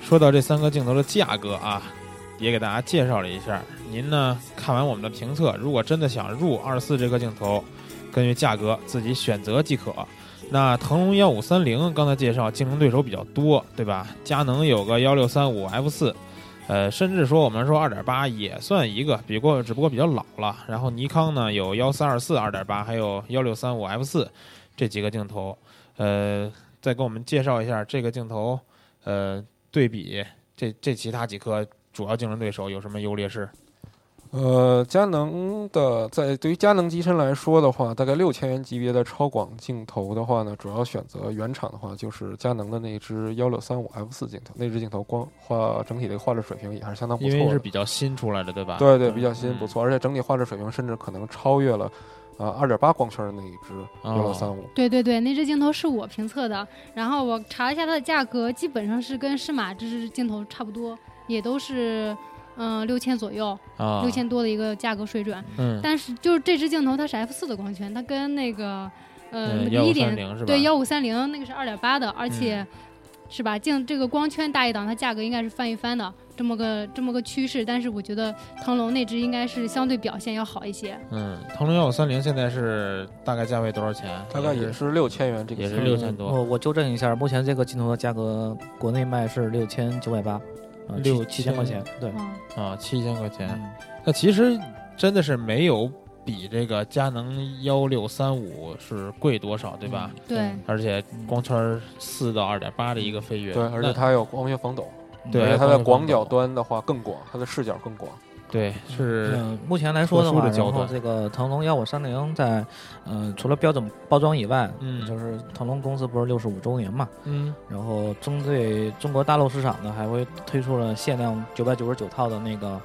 说到这三个镜头的价格啊，也给大家介绍了一下。您呢看完我们的评测，如果真的想入二四这个镜头，根据价格自己选择即可。那腾龙幺五三零刚才介绍竞争对手比较多，对吧？佳能有个幺六三五 F 四，呃，甚至说我们说二点八也算一个，比过只不过比较老了。然后尼康呢有幺三二四二点八，还有幺六三五 F 四这几个镜头，呃，再给我们介绍一下这个镜头，呃，对比这这其他几颗主要竞争对手有什么优劣势？呃，佳能的在对于佳能机身来说的话，大概六千元级别的超广镜头的话呢，主要选择原厂的话就是佳能的那只幺六三五 F 四镜头，那只镜头光画整体的画质水平也还是相当不错的。因为是比较新出来的，对吧？对对，比较新，嗯不错，而且整体画质水平甚至可能超越了，呃，二点八光圈的那一只幺六三五。对对对，那只镜头是我评测的，然后我查了一下它的价格，基本上是跟适马这只镜头差不多，也都是嗯六千左右，啊，六千多的一个价格水准。嗯，但是就是这支镜头它是 f 四的光圈，它跟那个呃一点三零是吧？对幺五三零那个是二点八的，而且、是吧镜这个光圈大一档，它价格应该是翻一番的。这么个这么个趋势，但是我觉得腾龙那只应该是相对表现要好一些。嗯，腾龙幺五三零现在是大概价位多少钱？大概也是六千元这个也是六千多我我纠正一下，目前这个镜头的价格国内卖是六千九百八，啊，六七七千块钱，对，嗯，啊，七千块钱。嗯那其实真的是没有比这个佳能幺六三五是贵多少，对吧？？对，而且光圈四到二点八的一个飞跃，对，而且那它有光学防抖，对而且它的广角端的话更广，它的视角更广。对是嗯，目前来说的话，的然后这个腾龙幺五三零在，呃，除了标准包装以外，嗯就是腾龙公司不是六十五周年嘛，嗯然后针对中国大陆市场呢，还会推出了限量九百九十九套的那个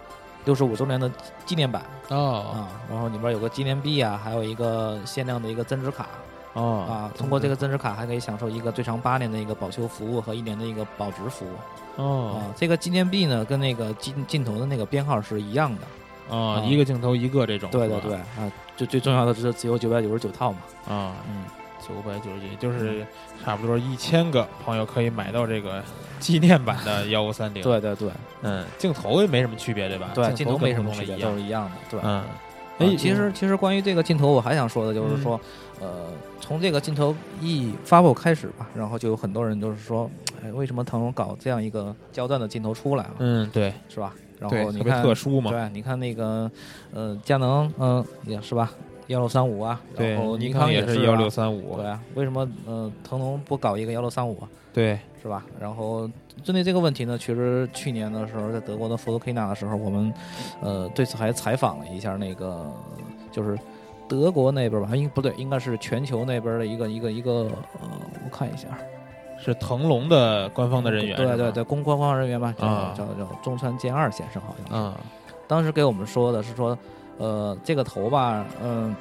六十五周年的纪念版哦啊，然后里边有个纪念币啊，还有一个限量的一个增值卡哦啊，通过这个增值卡还可以享受一个最长八年的一个保修服务和一年的一个保值服务哦啊。这个纪念币呢，跟那个镜镜头的那个编号是一样的。哦，啊一个镜头一个这种，对对对啊，就最重要的是只有九百九十九套嘛。啊，嗯，九百九十九，就是差不多一千个朋友可以买到这个纪念版的幺五三零。，对对对嗯，镜头也没什么区别，对吧？对，镜头没什么区别，都是一样的。对，嗯，啊哎，其实其实关于这个镜头，我还想说的就是说，呃，从这个镜头一发布开始吧，然后就有很多人就是说，哎，为什么腾龙搞这样一个焦段的镜头出来啊？嗯，对是吧？然后你看，特殊嘛。对，你看那个，呃，佳能，嗯、也是吧，幺六三五啊，对然后，尼尼康也是啊幺六三五对。啊，为什么呃腾龙不搞一个幺六三五啊？对，是吧？然后针对这个问题呢，其实去年的时候，在德国的 k i n a 的时候，我们呃对此还采访了一下那个就是德国那边吧，应不对，应该是全球那边的一个一个一个呃，我看一下，是腾龙的官方的人员。对对对，公官方人员吧，叫、啊叫叫中川健二先生，好像是。啊，当时给我们说的是说，呃，这个头吧，嗯、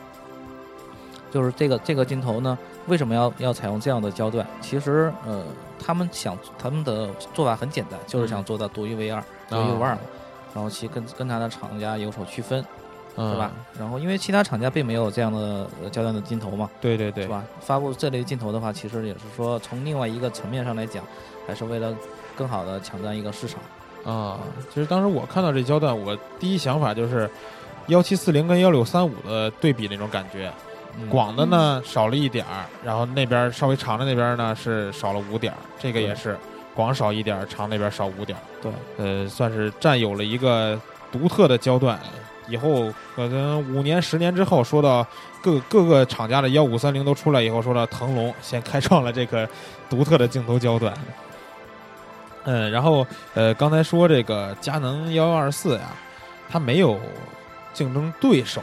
就是这个这个镜头呢，为什么要要采用这样的焦段？其实，呃，他们想他们的做法很简单，就是想做到独一无二，独一无二嘛。然后其跟跟他的厂家有所区分，嗯是吧？？然后因为其他厂家并没有这样的呃焦段的镜头嘛，对对对是，吧？发布这类镜头的话，其实也是说从另外一个层面上来讲，还是为了更好的抢占一个市场。啊，其实当时我看到这焦段，我第一想法就是幺七四零跟幺六三五的对比那种感觉，嗯广的呢少了一点儿，然后那边稍微长的那边呢是少了五点儿，这个也是广少一点儿，长那边少五点儿，对，呃，算是占有了一个独特的焦段。以后可能五年、十年之后，说到各各个厂家的幺五三零都出来以后，说到腾龙先开创了这个独特的镜头焦段。嗯，然后呃，刚才说这个佳能幺幺二四呀，它没有竞争对手。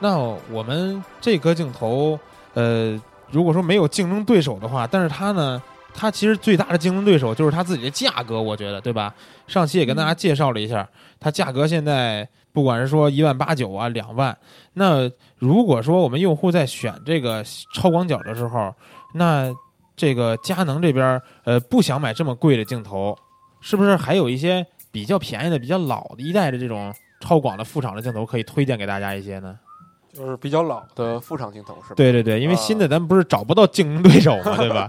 那我们这颗镜头，呃，如果说没有竞争对手的话，但是它呢，它其实最大的竞争对手就是它自己的价格，我觉得，对吧？上期也跟大家介绍了一下，它价格现在不管是说一万八九啊、两万，那如果说我们用户在选这个超广角的时候，那这个佳能这边呃不想买这么贵的镜头，是不是还有一些比较便宜的、比较老的一代的这种超广的副厂的镜头可以推荐给大家一些呢？就是比较老的副厂镜头是吧？。对对对，因为啊新的咱不是找不到竞争对手嘛，[laughs] 对吧？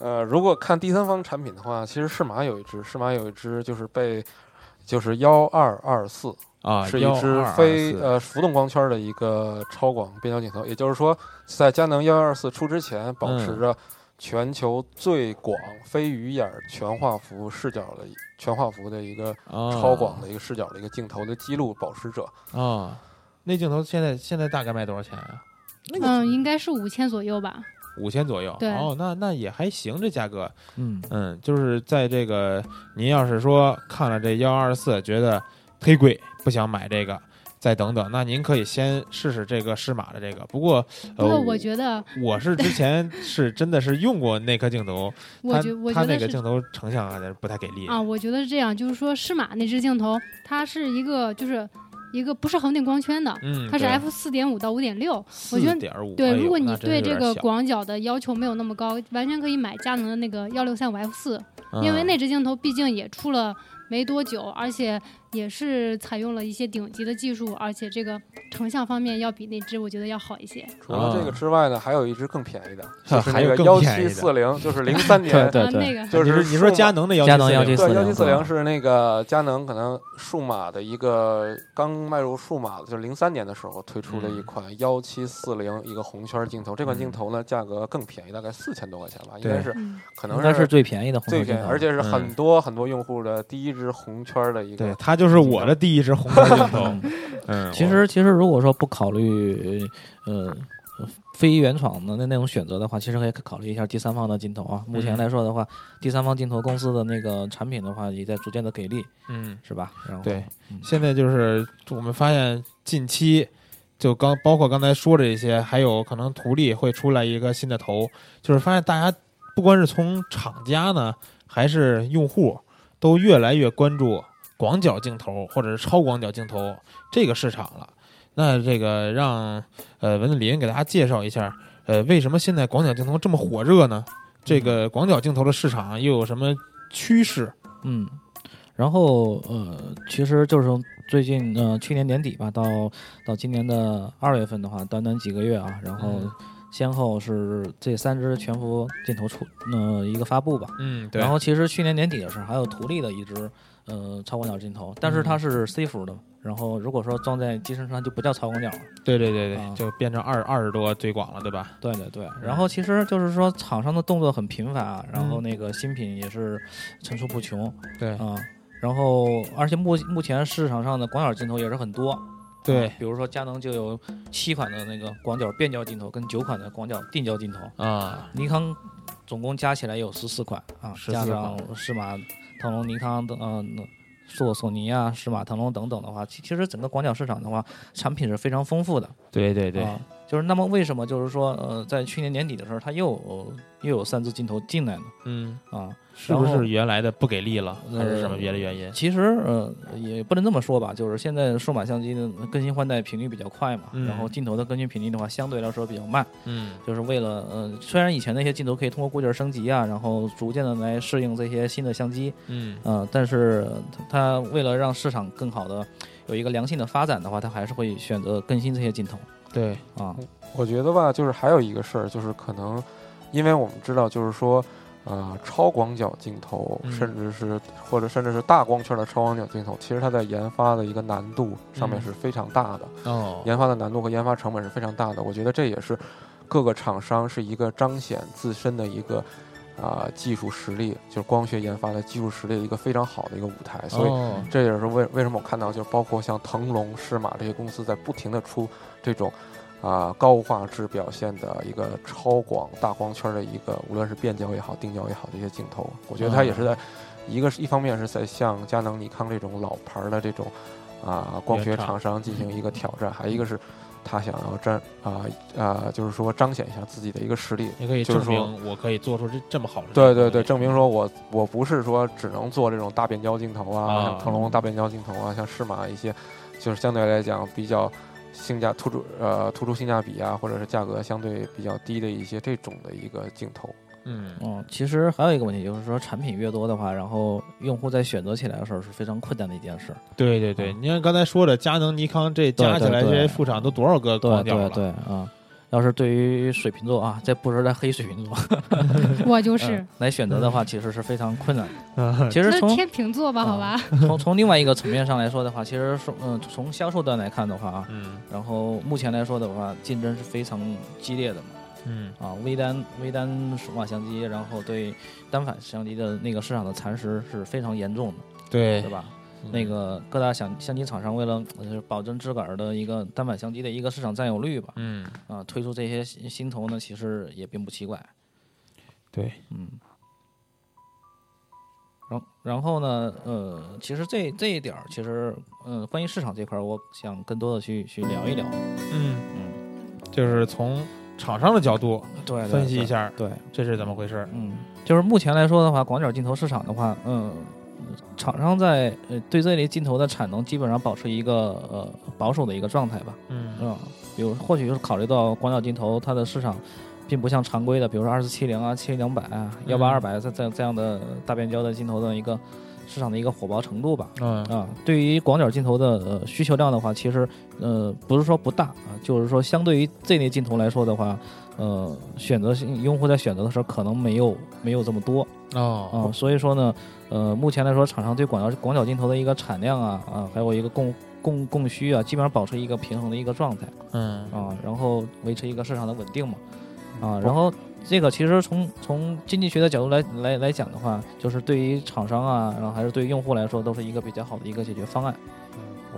呃，如果看第三方产品的话，其实适马有一只，适马有一只就是被就是幺二二四，啊，是一只非呃浮动光圈的一个超广变焦镜头。也就是说，在佳能幺幺二四出之前，保持嗯着全球最广非鱼眼全画幅视角的全画幅的一个啊超广的一个视角的一个镜头的记录保持者。啊，那镜头现在现在大概卖多少钱啊？嗯，应该是五千左右吧。五千左右。对哦，那那也还行，这价格。嗯，嗯，就是在这个您要是说看了这幺二四，觉得忒贵，不想买这个，再等等，那您可以先试试这个适马的这个。不过，呃，不过我觉得，我是之前 [laughs] 是真的是用过那颗镜头，它我觉我它那个觉得镜头成像还是不太给力啊，我觉得是这样，就是说适马那只镜头，它是一个就是一个不是恒定光圈的，嗯，它是 f 四点五到五点六。我觉得。对，如果你对这个广角的要求没有那么高，完全可以买佳能的那个幺六三五 f 四，因为嗯那只镜头毕竟也出了没多久，而且也是采用了一些顶级的技术，而且这个成像方面要比那只我觉得要好一些。除了这个之外呢，还有一只更便宜的，[laughs] 啊就是还有那个幺七四零，就是零三年，[laughs] 对啊，那个就是你说佳能的幺佳能740 174对，幺七四零是那个佳能可能数码的一个刚迈入数码的，就是零三年的时候推出的一嗯款幺七四零一个红圈镜头。这款镜嗯头呢，价格更便宜，大概四千多块钱吧，应该是嗯，可能应该是最便宜的红最便宜，色镜头，而且是嗯很多很多用户的第一支红圈的一对，个。它就是我的第一支红色镜头。[laughs] 嗯嗯，其实其实如果说不考虑呃呃非原厂的那那种选择的话，其实可以考虑一下第三方的镜头啊。目前嗯来说的话，第三方镜头公司的那个产品的话，也在逐渐的给力，嗯，是吧？然后对嗯现在就是我们发现近期就刚包括刚才说的这些，还有可能图例会出来一个新的头，就是发现大家不管是从厂家呢，还是用户，都越来越关注广角镜头或者是超广角镜头这个市场了。那这个让呃文子林给大家介绍一下，呃，为什么现在广角镜头这么火热呢？这个广角镜头的市场又有什么趋势？嗯，然后呃，其实就是从最近呃去年年底吧，到到今年的二月份的话，短短几个月啊，然后嗯先后是这三支全幅镜头出呃一个发布吧。嗯，对然后其实去年年底的时候还有图例的一支呃超广角镜头，但是它是 C 幅的。然后如果说装在机身上就不叫超广角了。对对对对，啊。就变成二二十多最广了，对吧？对对对，然后其实就是说厂商的动作很频繁啊，然后嗯那个新品也是层出不穷。对。啊。然后而且目目前市场上的广角镜头也是很多，对。啊比如说佳能就有七款的那个广角变焦镜头跟九款的广角定焦镜头，啊，尼康总共加起来有十四款啊，14加上适马、腾龙、尼康等呃索索尼啊、适马、腾龙等等的话，其其实整个广角市场的话，产品是非常丰富的。对对对，啊，就是那么为什么就是说呃，在去年年底的时候，它又有又有三支镜头进来呢？嗯，啊，是不是原来的不给力了，还是什么呃别的原因？其实呃也不能这么说吧，就是现在数码相机的更新换代频率比较快嘛，嗯然后镜头的更新频率的话相对来说比较慢，嗯就是为了呃虽然以前那些镜头可以通过固件升级啊，然后逐渐的来适应这些新的相机，嗯呃，但是它它为了让市场更好的有一个良性的发展的话，它还是会选择更新这些镜头对，啊。我觉得吧，就是还有一个事儿，就是可能，因为我们知道，就是说，呃，超广角镜头，嗯甚至是或者甚至是大光圈的超广角镜头，其实它在研发的一个难度上面嗯是非常大的，哦，研发的难度和研发成本是非常大的。我觉得这也是各个厂商是一个彰显自身的一个。啊、技术实力就是光学研发的技术实力的一个非常好的一个舞台，所以哦。这也是为为什么我看到，就是包括像腾龙、适马这些公司在不停的出这种啊、高画质表现的一个超广大光圈的一个，无论是变焦也好、定焦也好的一些镜头，我觉得它也是在、一个是一方面是在向佳能、尼康这种老牌儿的这种啊、光学厂厂商进行一个挑战，还一个是他想要占啊啊、就是说彰显一下自己的一个实力，也可以证就是说明我可以做出这这么好的。对对对，证明说我我不是说只能做这种大变焦镜头啊，啊像腾龙大变焦镜头啊，像适马一些，就是相对来讲比较性价突出呃突出性价比啊，或者是价格相对比较低的一些这种的一个镜头。嗯哦，其实还有一个问题就是说，产品越多的话，然后用户在选择起来的时候是非常困难的一件事。对对对，你看刚才说的佳能、尼康这加起来这些副厂都多少个对光角了？对对啊，要是对于水瓶座啊，这不是在黑水瓶座，[laughs] 我就是嗯，来选择的话，其实是非常困难的。其实从天秤座吧，好吧，从从另外一个层面上来说的话，其实说嗯从销售端来看的话啊，嗯然后目前来说的话，竞争是非常激烈的嘛。嗯啊，微单微单数码相机，然后对单反相机的那个市场的蚕食是非常严重的，对对吧？嗯那个各大相相机厂商为了就是保证自个儿的一个单反相机的一个市场占有率吧，嗯啊，推出这些新新头呢，其实也并不奇怪。对，嗯。然然后呢，呃，其实这这一点儿，其实，嗯、关于市场这块儿，我想更多的去去聊一聊。嗯，嗯，就是从厂商的角度对分析一。下对，这是怎么回事。嗯，就是目前来说的话，广角镜头市场的话，嗯，厂商在呃对这类镜头的产能基本上保持一个呃保守的一个状态吧。嗯嗯，比如或许就是考虑到广角镜头它的市场，并不像常规的，比如说二四七零啊、七零两百啊、幺八二百这这这样的大变焦的镜头的一个市场的一个火爆程度吧。嗯。啊，对于广角镜头的呃需求量的话，其实呃不是说不大啊，就是说相对于这类镜头来说的话，呃选择性用户在选择的时候可能没有没有这么多。哦。啊，所以说呢，呃目前来说厂商对广角广角镜头的一个产量啊啊还有一个供供供需啊，基本上保持一个平衡的一个状态。嗯。啊，然后维持一个市场的稳定嘛。啊，然后。这个其实从从经济学的角度来来来讲的话，就是对于厂商啊，然后还是对于用户来说，都是一个比较好的一个解决方案。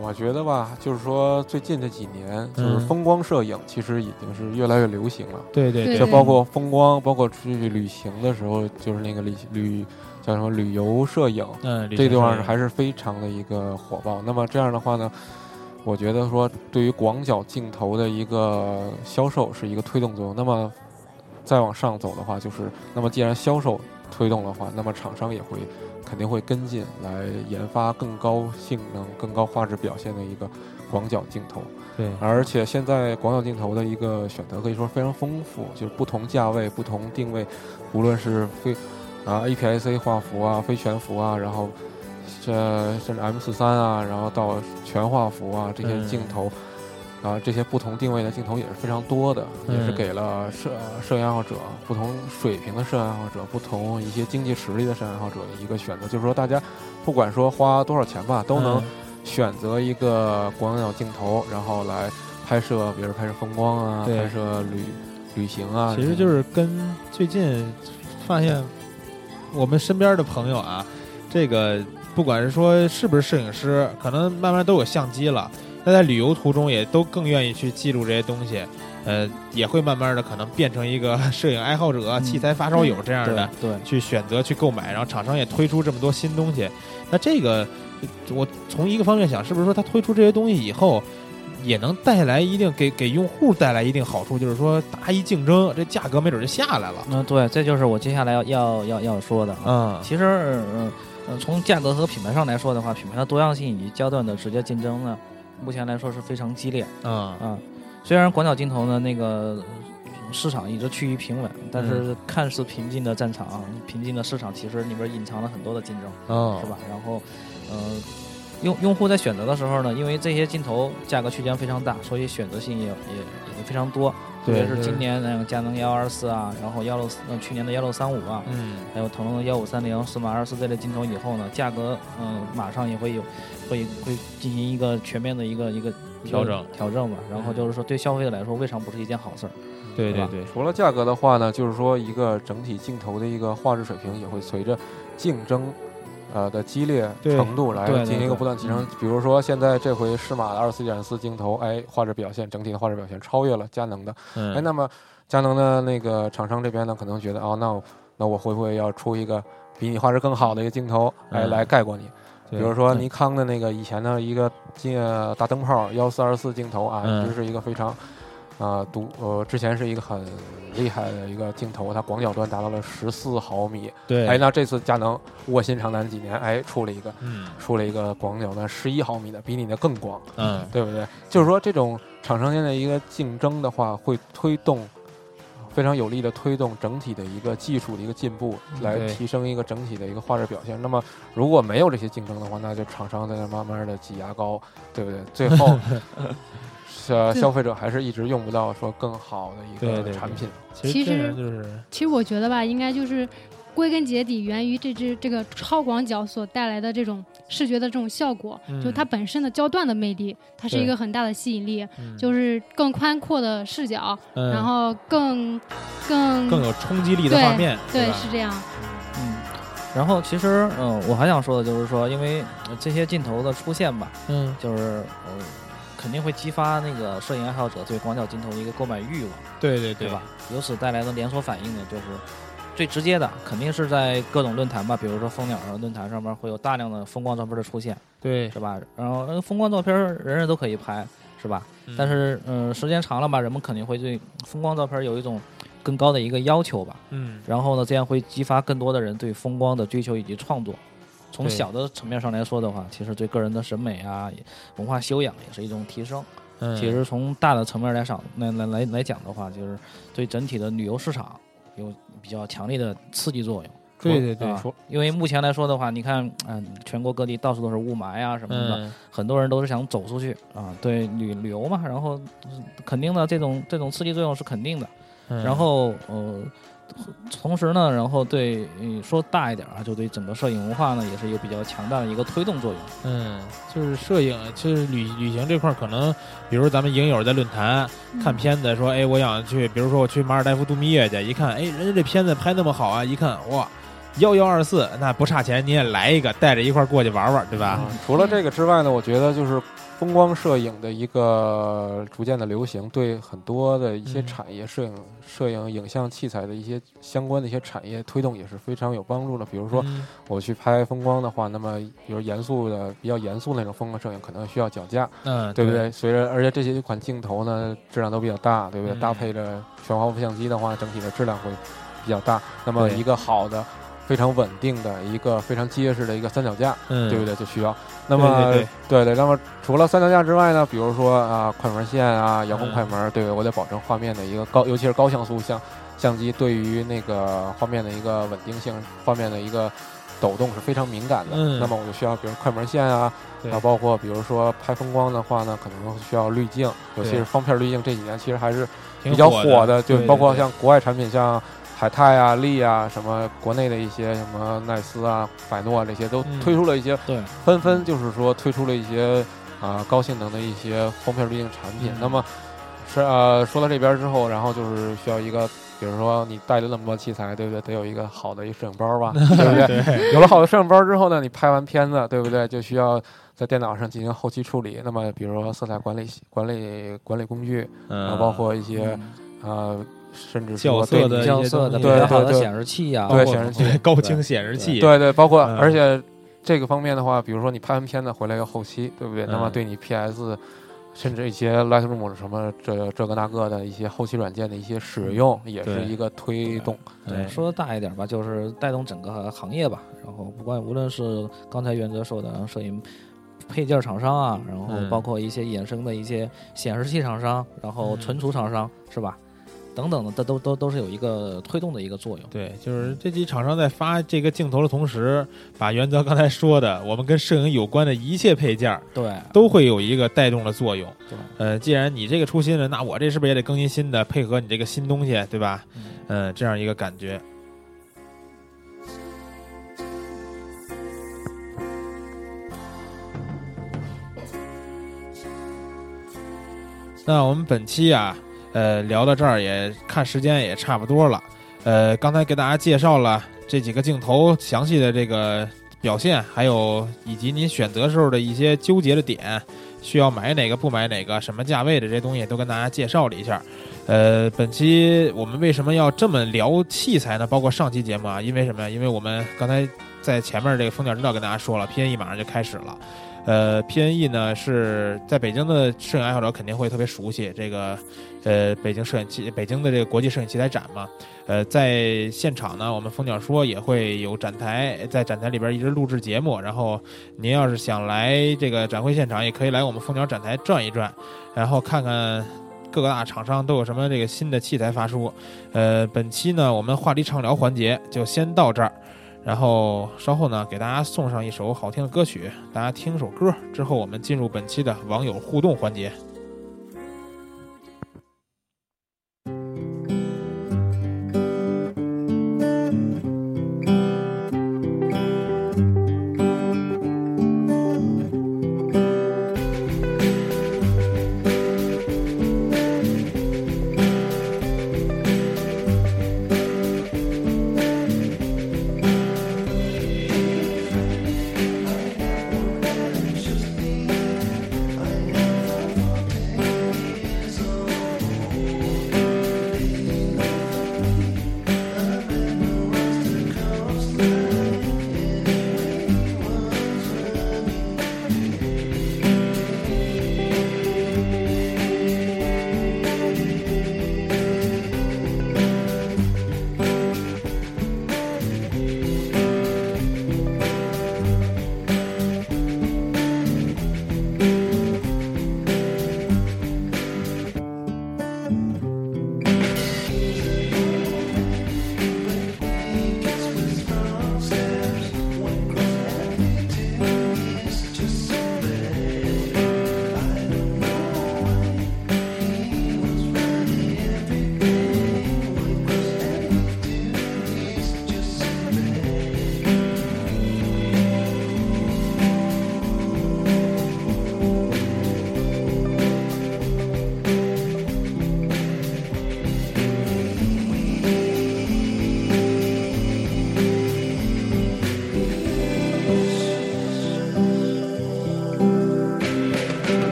我觉得吧，就是说最近这几年，就是嗯风光摄影其实已经是越来越流行了。对对对就包括风光，包括出去旅行的时候，就是那个旅旅叫什么旅游摄影，嗯这地方还是非常的一个火爆。那么这样的话呢，我觉得说对于广角镜头的一个销售是一个推动作用。那么再往上走的话，就是那么既然销售推动的话，那么厂商也会肯定会跟进来研发更高性能、更高画质表现的一个广角镜头。对而且现在广角镜头的一个选择可以说非常丰富，就是不同价位、不同定位，无论是非啊 APS-C 画幅啊、非全幅啊，然后这甚至 M 四三啊，然后到全画幅啊这些嗯镜头。啊，这些不同定位的镜头也是非常多的，也是嗯给了摄摄影爱好者不同水平的摄影爱好者、不同一些经济实力的摄影爱好者一个选择。就是说，大家不管说花多少钱吧，都能嗯选择一个广角镜头，然后来拍摄，比如拍摄风光啊，拍摄旅旅行啊。其实就是跟最近发现我们身边的朋友啊，这个不管是说是不是摄影师，可能慢慢都有相机了。那在旅游途中也都更愿意去记录这些东西，呃，也会慢慢的可能变成一个 [laughs] 摄影爱好者、嗯器材发烧友这样的，对对，去选择去购买，然后厂商也推出这么多新东西。那这个我从一个方面想，是不是说它推出这些东西以后，也能带来一定给给用户带来一定好处，就是说大家一竞争，这价格没准就下来了。嗯，对，这就是我接下来要要要要说的啊。嗯其实，嗯、呃，从价格和品牌上来说的话，品牌的多样性以及焦段的直接竞争呢，目前来说是非常激烈嗯啊。虽然广角镜头呢那个呃市场一直趋于平稳，但是看似平静的战场、平静的市场，其实里边隐藏了很多的竞争。哦是吧？然后，呃，用用户在选择的时候呢，因为这些镜头价格区间非常大，所以选择性也也也非常多。特别是今年那个佳能幺二四啊，然后幺六呃去年的幺六三五啊，嗯还有腾龙的幺五三零、适马二四这类镜头以后呢，价格嗯、马上也会有会会进行一个全面的一个一个调整调整吧。然后就是说对消费者来说，未尝不是一件好事儿。对对对，除了价格的话呢，就是说一个整体镜头的一个画质水平也会随着竞争。呃的激烈程度来进行一个不断提升，比如说现在这回适马的二十四点四镜头，哎，画质表现整体的画质表现超越了佳能的，嗯。哎，那么佳能的那个厂商这边呢，可能觉得哦，那我那我会不会要出一个比你画质更好的一个镜头，来嗯。来盖过你？对比如说尼康的那个以前的一个镜呃大灯泡幺四二四镜头啊，嗯。一直是一个非常啊独呃之前是一个很厉害的一个镜头，它广角端达到了十四毫米。对，哎，那这次佳能卧薪尝胆几年，哎，出了一个嗯出了一个广角端十一毫米的，比你的更广。嗯对不对？就是说，这种厂商间的一个竞争的话，会推动非常有力的推动整体的一个技术的一个进步，来提升一个整体的一个画质表现。那么，如果没有这些竞争的话，那就厂商在那慢慢的挤牙膏，对不对？最后，[laughs] 呃，消费者还是一直用不到说更好的一个产品。其其实其实我觉得吧，应该就是归根结底源于这只这个超广角所带来的这种视觉的这种效果，嗯就它本身的焦段的魅力，它是一个很大的吸引力，嗯就是更宽阔的视角，嗯然后更更更有冲击力的画面，对吧是这样，嗯，然后其实嗯、我还想说的就是说，因为呃这些镜头的出现吧，嗯就是。呃肯定会激发那个摄影爱好者对广角镜头的一个购买欲望，对对对吧？？由此带来的连锁反应呢，就是最直接的，肯定是在各种论坛吧，比如说蜂鸟上论坛上面会有大量的风光照片的出现，对，是吧？然后呃风光照片人人都可以拍，是吧？嗯但是嗯、呃时间长了吧，人们肯定会对风光照片有一种更高的一个要求吧。嗯然后呢，这样会激发更多的人对风光的追求以及创作。从小的层面上来说的话，其实对个人的审美啊、文化修养也是一种提升。嗯，其实从大的层面来上，来来来来讲的话，就是对整体的旅游市场有比较强烈的刺激作用。对对对，啊说，因为目前来说的话，你看，嗯、全国各地到处都是雾霾啊什么的，嗯。很多人都是想走出去啊，对旅旅游嘛，然后嗯肯定的这种这种刺激作用是肯定的，嗯。然后呃，同时呢，然后对嗯说大一点啊，就对整个摄影文化呢也是有比较强大的一个推动作用。嗯，就是摄影，就是旅旅行这块儿，可能比如咱们影友在论坛看片子，说，哎，我想去，比如说我去马尔代夫度蜜月去，一看，哎，人家这片子拍那么好啊，一看，哇，幺幺二四，那不差钱，你也来一个，带着一块儿过去玩玩，对吧？啊除了这个之外呢，我觉得就是风光摄影的一个逐渐的流行，对很多的一些嗯产业，摄影、摄影、影像器材的一些相关的一些产业推动也是非常有帮助的。比如说，嗯我去拍风光的话，那么比如严肃的、比较严肃那种风光摄影，可能需要脚架，嗯，对不对？随着而且这些款镜头呢，质量都比较大，对不对？嗯搭配着全画幅相机的话，整体的质量会比较大。那么一个好的、非常稳定的一个非常结实的一个三脚架，嗯，对不对？就需要。那么对对那么除了三脚架之外呢，比如说啊，快门线啊，遥控快门，对我得保证画面的一个高，尤其是高像素相相机对于那个画面的一个稳定性，画面的一个抖动是非常敏感的。嗯。那么我就需要，比如快门线啊，啊，包括比如说拍风光的话呢，可能需要滤镜，尤其是方片滤镜，这几年其实还是比较火火的，就包括像国外产品，像海泰啊、利啊，什么国内的一些什么奈斯啊、百诺啊这些，都嗯推出了一些，对，纷纷就是说推出了一些啊、高性能的一些封片滤镜产品。嗯那么是呃说到这边之后，然后就是需要一个。比如说你带了那么多器材，对不对？得有一个好的一个摄影包吧，[laughs] 对不对？对，有了好的摄影包之后呢，你拍完片子，对不对？就需要在电脑上进行后期处理。那么，比如说色彩管理、管理管理工具，嗯，啊，包括一些嗯呃，甚至校说对你色的一些校色的对显示器啊，对显示器高清显示器，对对，包括嗯而且这个方面的话，比如说你拍完片子回来要后期，对不对？那么嗯对你 PS。甚至一些 Lightroom 什么这这个那个的一些后期软件的一些使用，也是一个推动。对说的大一点吧，就是带动整个行业吧。然后不管无论是刚才袁哲说的摄影配件厂商啊，然后嗯包括一些衍生的一些显示器厂商，然后嗯存储厂商，是吧？等等的，这都都都是有一个推动的一个作用。对，就是这几厂商在发这个镜头的同时，把原则刚才说的，我们跟摄影有关的一切配件儿对，都会有一个带动的作用。对呃，既然你这个出新了，那我这是不是也得更新新的，配合你这个新东西，对吧？嗯嗯、这样一个感觉。那我们本期啊，呃，聊到这儿也看时间也差不多了。呃，刚才给大家介绍了这几个镜头详细的这个表现，还有以及您选择时候的一些纠结的点，需要买哪个不买哪个，什么价位的这些东西都跟大家介绍了一下。呃，本期我们为什么要这么聊器材呢？包括上期节目啊，因为什么呀？因为我们刚才在前面这个蜂鸟之道跟大家说了，PNE 马上就开始了。呃，PNE 呢是在北京的摄影爱好者肯定会特别熟悉这个，呃，北京摄影器，北京的这个国际摄影器材展嘛。呃，在现场呢，我们蜂鸟说也会有展台，在展台里边一直录制节目。然后您要是想来这个展会现场，也可以来我们蜂鸟展台转一转，然后看看各个大厂商都有什么这个新的器材发出。呃，本期呢，我们话题畅聊环节就先到这儿。然后稍后呢，给大家送上一首好听的歌曲，大家听首歌之后，我们进入本期的网友互动环节。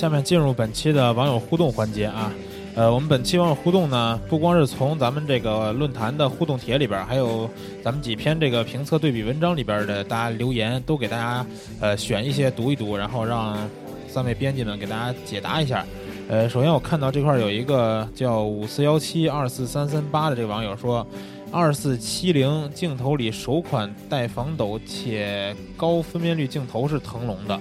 下面进入本期的网友互动环节啊。呃，我们本期网友互动呢，不光是从咱们这个论坛的互动帖里边，还有咱们几篇这个评测对比文章里边的大家留言，都给大家呃选一些读一读，然后让三位编辑们给大家解答一下。呃，首先我看到这块有一个叫五四幺七二四三三八的这个网友说，二四七零镜头里首款带防抖且高分辨率镜头是腾龙的。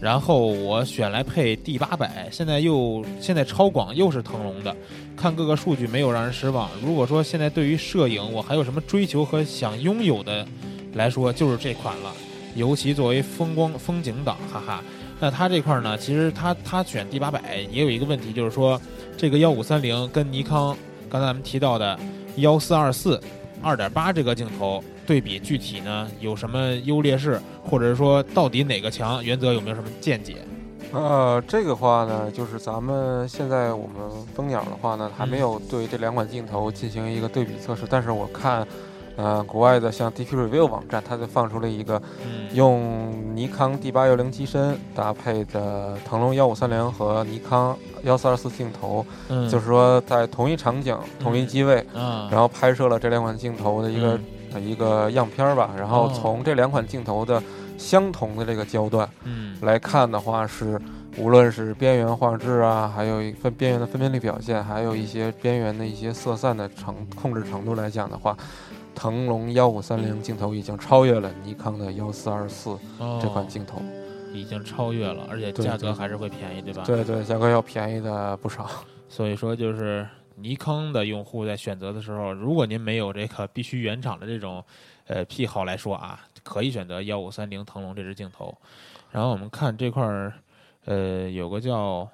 然后我选来配 D 八百，现在又现在超广又是腾龙的，看各个数据没有让人失望。如果说现在对于摄影我还有什么追求和想拥有的来说，就是这款了。尤其作为风光风景党，哈哈。那它这块呢，其实它它选 D 八百也有一个问题，就是说这个幺五三零跟尼康刚才咱们提到的幺四二四二点八这个镜头对比，具体呢有什么优劣势，或者是说到底哪个强？原则有没有什么见解？呃，这个话呢，就是咱们现在我们蜂鸟的话呢，还没有对这两款镜头进行一个对比测试，但是我看，呃，国外的像 DP Review 网站，它就放出了一个嗯，用尼康 D 八幺零机身搭配的腾龙幺五三零和尼康幺四二四镜头，嗯，就是说在同一场景、同一机位，啊，然后拍摄了这两款镜头的一个、呃一个样片儿吧，然后哦从这两款镜头的相同的这个焦段嗯。来看的话，是无论是边缘画质啊，还有一分边缘的分辨率表现，还有一些边缘的一些色散的程控制程度来讲的话，腾龙幺五三零镜头已经超越了尼康的幺四二四哦这款镜头。已经超越了，而且价格还是会便宜，对吧？。对对，价格要便宜的不少。所以说，就是尼康的用户在选择的时候，如果您没有这个必须原厂的这种呃癖好来说啊，可以选择幺五三零腾龙这支镜头。然后我们看这块儿，呃，有个叫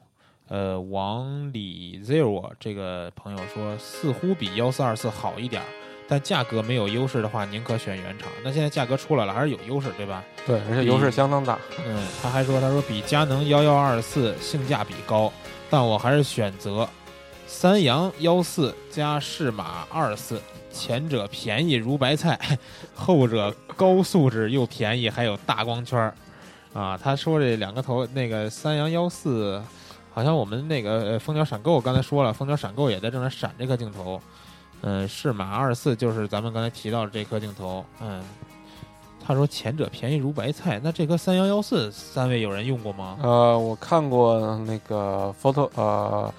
呃王李 zero 这个朋友说，似乎比幺四二四好一点儿，但价格没有优势的话，宁可选原厂。那现在价格出来了，还是有优势，对吧？对，而且优势相当大。嗯，他还说，他说比佳能幺幺二四性价比高，但我还是选择三洋幺四加适马二四，前者便宜如白菜，后者高素质又便宜，还有大光圈儿。啊，他说这两个头，那个三洋幺四，好像我们那个呃蜂鸟闪购刚才说了，蜂鸟闪购也在正在闪这个镜头。嗯，适马二四就是咱们刚才提到的这颗镜头。嗯，他说前者便宜如白菜，那这颗三幺幺四三位有人用过吗？呃，我看过那个 photo 呃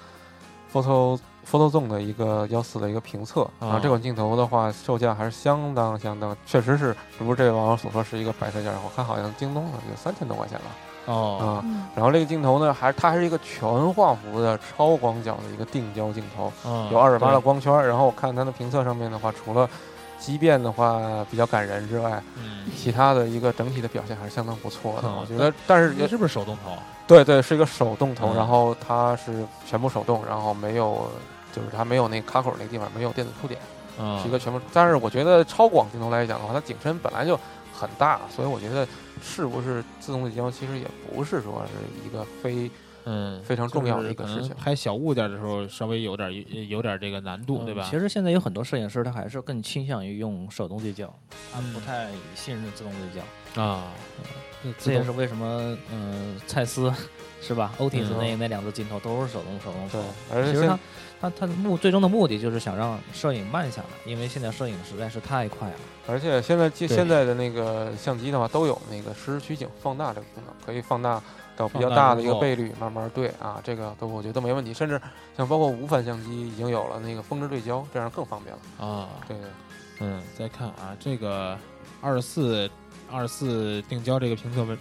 photo photo zone 的一个幺四的一个评测，然后这款镜头的话，售价还是相当相当，确实是，如这位网友所说是一个白菜价，我看好像京东的有三千多块钱吧，哦，啊、嗯，然后这个镜头呢，还它还是一个全画幅的超广角的一个定焦镜头，嗯有二十八的光圈，然后我看它的评测上面的话，除了畸变的话比较感人之外，嗯，其他的一个整体的表现还是相当不错的。嗯我觉得，但是也是不是手动头？对对，是一个手动头，嗯然后它是全部手动，然后没有，就是它没有那个卡口那个地方没有电子触点，嗯，是一个全部。但是我觉得超广镜头来讲的话，它景深本来就很大，所以我觉得是不是自动对焦，其实也不是说是一个非嗯非常重要的一个事情拍小物件的时候稍微有点有点这个难度，对吧？嗯其实现在有很多摄影师，他还是更倾向于用手动对焦，他嗯不太信任自动对焦。啊，这也是为什么，嗯、蔡司是吧？Otis 嗯那那两个镜头都是手动手动对头。，而且现其实它它它的目最终的目的就是想让摄影慢下来，因为现在摄影实在是太快了。而且现在现在的那个相机的话，都有那个实时取景放大这个功能，可以放大到比较大大的一个倍率，慢慢对啊，这个都我觉得都没问题。甚至像包括无反相机已经有了那个峰值对焦，这样更方便了。啊，对对，嗯，再看啊，这个二四二四定焦这个评测文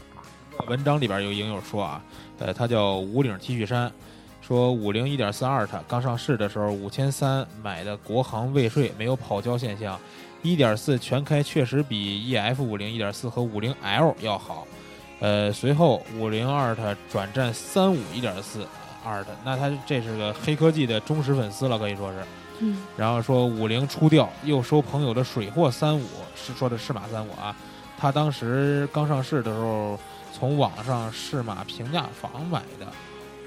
文章里边有影友说啊，呃，他叫无领 T 恤衫，说五零一点四二它刚上市的时候五千三买的国行未税，没有跑焦现象，一点四全开确实比 EF 五零一点四和五零 L 要好。呃，随后五零二它转战三五一点四二的，那他这是个黑科技的忠实粉丝了，可以说是。嗯，然后说五零出掉，又收朋友的水货三五，是说的是马三五啊。他当时刚上市的时候，从网上试马评价房买的，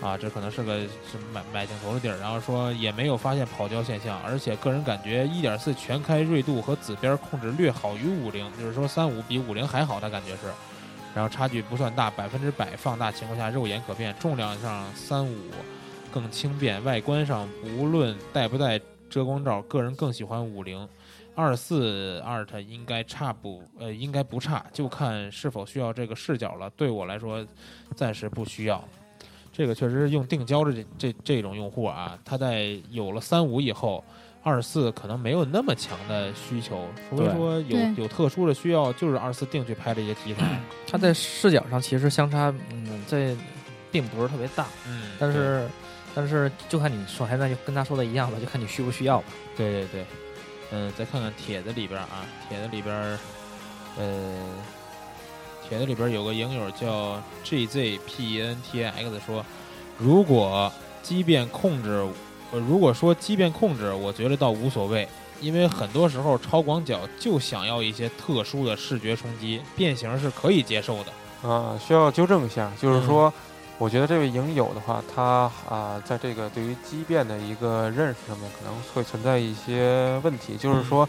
啊，这可能是个是买买镜头的地儿。然后说也没有发现跑焦现象，而且个人感觉一点四全开锐度和紫边控制略好于五零，就是说三五比五零还好，他感觉是。然后差距不算大，百分之百放大情况下肉眼可辨，重量上三五更轻便，外观上不论带不带遮光罩，个人更喜欢五零。二四 Art 应该差不呃应该不差，就看是否需要这个视角了。对我来说，暂时不需要。这个确实是用定焦的这这这种用户啊，他在有了三五以后，二四可能没有那么强的需求，除非说有有特殊的需要，就是二四定去拍这些题材。它在视角上其实相差，嗯，这并不是特别大，嗯，但是但是就看你说，还那就跟他说的一样吧，就看你需不需要吧。对对对，嗯，再看看帖子里边啊，帖子里边，呃，帖子里边有个影友叫 GZPNTX 说，如果畸变控制，呃，如果说畸变控制，我觉得倒无所谓，因为很多时候超广角就想要一些特殊的视觉冲击，变形是可以接受的。啊，需要纠正一下，就是说，我觉得这位影友的话，他啊，在这个对于畸变的一个认识上面，可能会存在一些问题。就是说，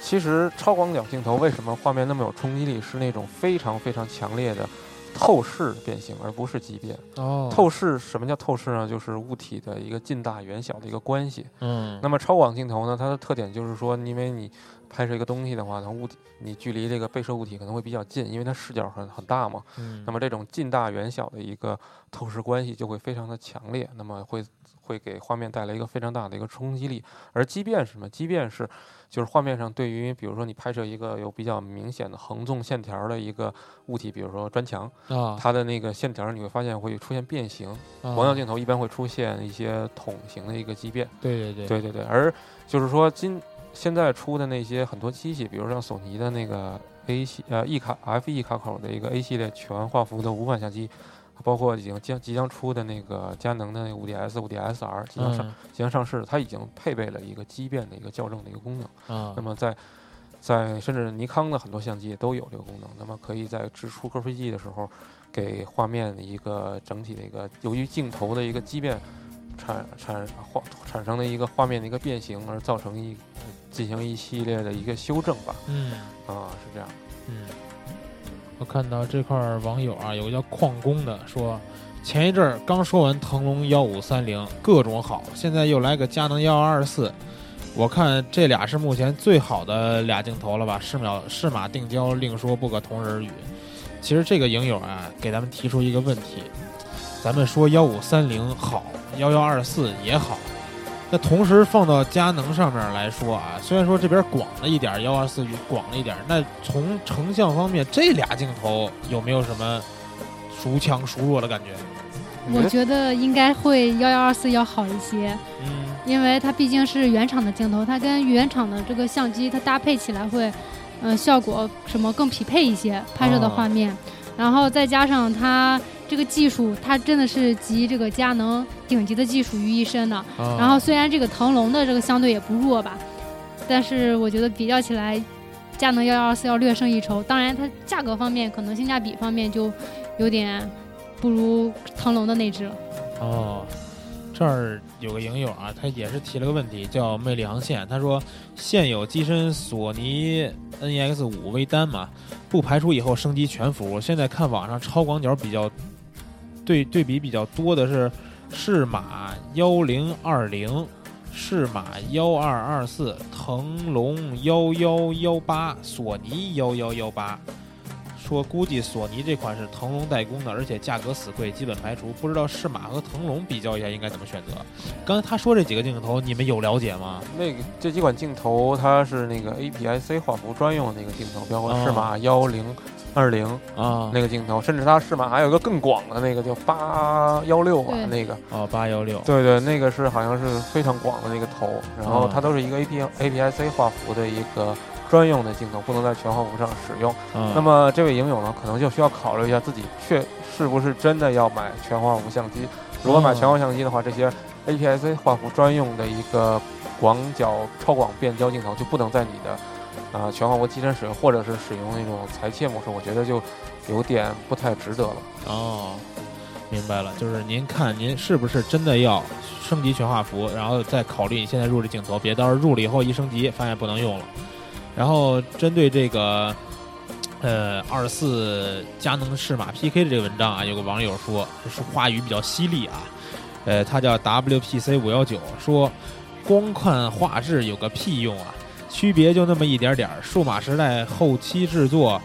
其实超广角镜头为什么画面那么有冲击力，是那种非常非常强烈的透视变形，而不是畸变。哦透视什么叫透视呢？就是物体的一个近大远小的一个关系。嗯，那么超广镜头呢，它的特点就是说，因为你拍摄一个东西的话，它物体你距离这个被摄物体可能会比较近，因为它视角很很大嘛。嗯那么这种近大远小的一个透视关系就会非常的强烈，那么会会给画面带来一个非常大的一个冲击力。而畸变是什么？畸变是就是画面上对于比如说你拍摄一个有比较明显的横纵线条的一个物体，比如说砖墙，啊，它的那个线条你会发现会出现变形。啊广角镜头一般会出现一些桶形的一个畸变。对对对，对对对，而就是说今现在出的那些很多机器，比如像索尼的那个 A 系呃 E 卡 F E 卡口的一个 A 系列全画幅的无反相机，包括已经将即将出的那个佳能的那个五 D S、五 D S R 即将上、嗯即将上市，它已经配备了一个畸变的一个校正的一个功能。啊那么在在甚至尼康的很多相机也都有这个功能，那么可以在直出高飞机的时候，给画面的一个整体的一个由于镜头的一个畸变产产画产生的一个画面的一个变形，而造成一进行一系列的一个修正吧。嗯。啊，是这样。嗯，我看到这块网友啊，有个叫矿工的说，前一阵儿刚说完腾龙幺五三零各种好，现在又来个佳能幺二四，我看这俩是目前最好的俩镜头了吧？是秒是马定焦，另说不可同日而语。其实这个影友啊，给咱们提出一个问题，咱们说幺五三零好，幺幺二四也好，那同时放到佳能上面来说啊，虽然说这边广了一点，幺二四广了一点，那从成像方面，这俩镜头有没有什么孰强孰弱的感觉？我觉得应该会幺幺二四要好一些，嗯。因为它毕竟是原厂的镜头，它跟原厂的这个相机它搭配起来会，呃，效果什么更匹配一些拍摄的画面，然后再加上它这个技术，它真的是集这个佳能顶级的技术于一身的。啊然后虽然这个腾龙的这个相对也不弱吧，但是我觉得比较起来，佳能幺幺二四要略胜一筹。当然，它价格方面可能性价比方面就有点不如腾龙的那只了。哦，这儿有个影友啊，他也是提了个问题，叫魅力航线。他说，现有机身索尼 NEX 五微单嘛，不排除以后升级全幅。现在看网上超广角比较对对比比较多的是适马幺零二零、适马幺二二四、腾龙幺幺幺八、索尼幺幺幺八。说估计索尼这款是腾龙代工的，而且价格死贵，基本排除。不知道适马和腾龙比较一下应该怎么选择？刚才他说这几个镜头，你们有了解吗？那个这几款镜头它是那个 APS-C 画幅专用的那个镜头，包括哦适马幺零二零啊，那个镜头，甚至它适马还有一个更广的那个叫八幺六吧，那个。哦八幺六，对对，那个是好像是非常广的那个头，然后嗯它都是一个 A P A P I C 画幅的一个专用的镜头，不能在全画幅上使用。嗯那么这位影友呢，可能就需要考虑一下自己确是不是真的要买全画幅相机。如果买全画幅相机的话，这些 APS-C 画幅专用的一个广角超广变焦镜头就不能在你的啊、全画幅机身使用，或者是使用那种裁切模式，我觉得就有点不太值得了。哦，明白了，就是您看您是不是真的要升级全画幅，然后再考虑你现在入这镜头，别到时候入了以后一升级发现不能用了。然后针对这个呃，二四佳能适马 PK 的这个文章啊，有个网友说，是话语比较犀利啊。呃，他叫 WPC 五幺九，说光看画质有个屁用啊，区别就那么一点点儿。数码时代后期制作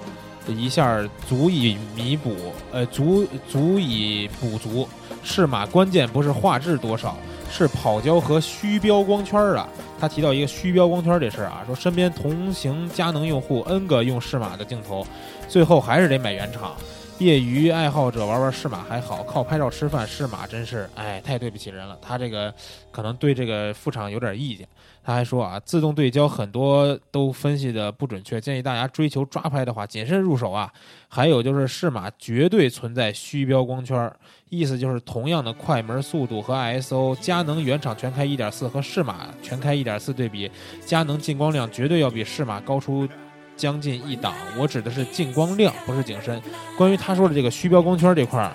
一下足以弥补，呃，足足以补足。适马关键不是画质多少，是跑焦和虚标光圈儿啊。他提到一个虚标光圈这事儿啊，说身边同行佳能用户 N 个用适马的镜头，最后还是得买原厂。业余爱好者玩玩适马还好，靠拍照吃饭适马真是，哎，太对不起人了。他这个可能对这个副厂有点意见。他还说啊，自动对焦很多都分析的不准确，建议大家追求抓拍的话，谨慎入手啊。还有就是适马绝对存在虚标光圈，意思就是同样的快门速度和 ISO，佳能原厂全开1.4和适马全开1.4对比，佳能进光量绝对要比适马高出将近一档。我指的是进光量，不是景深。关于他说的这个虚标光圈这块儿，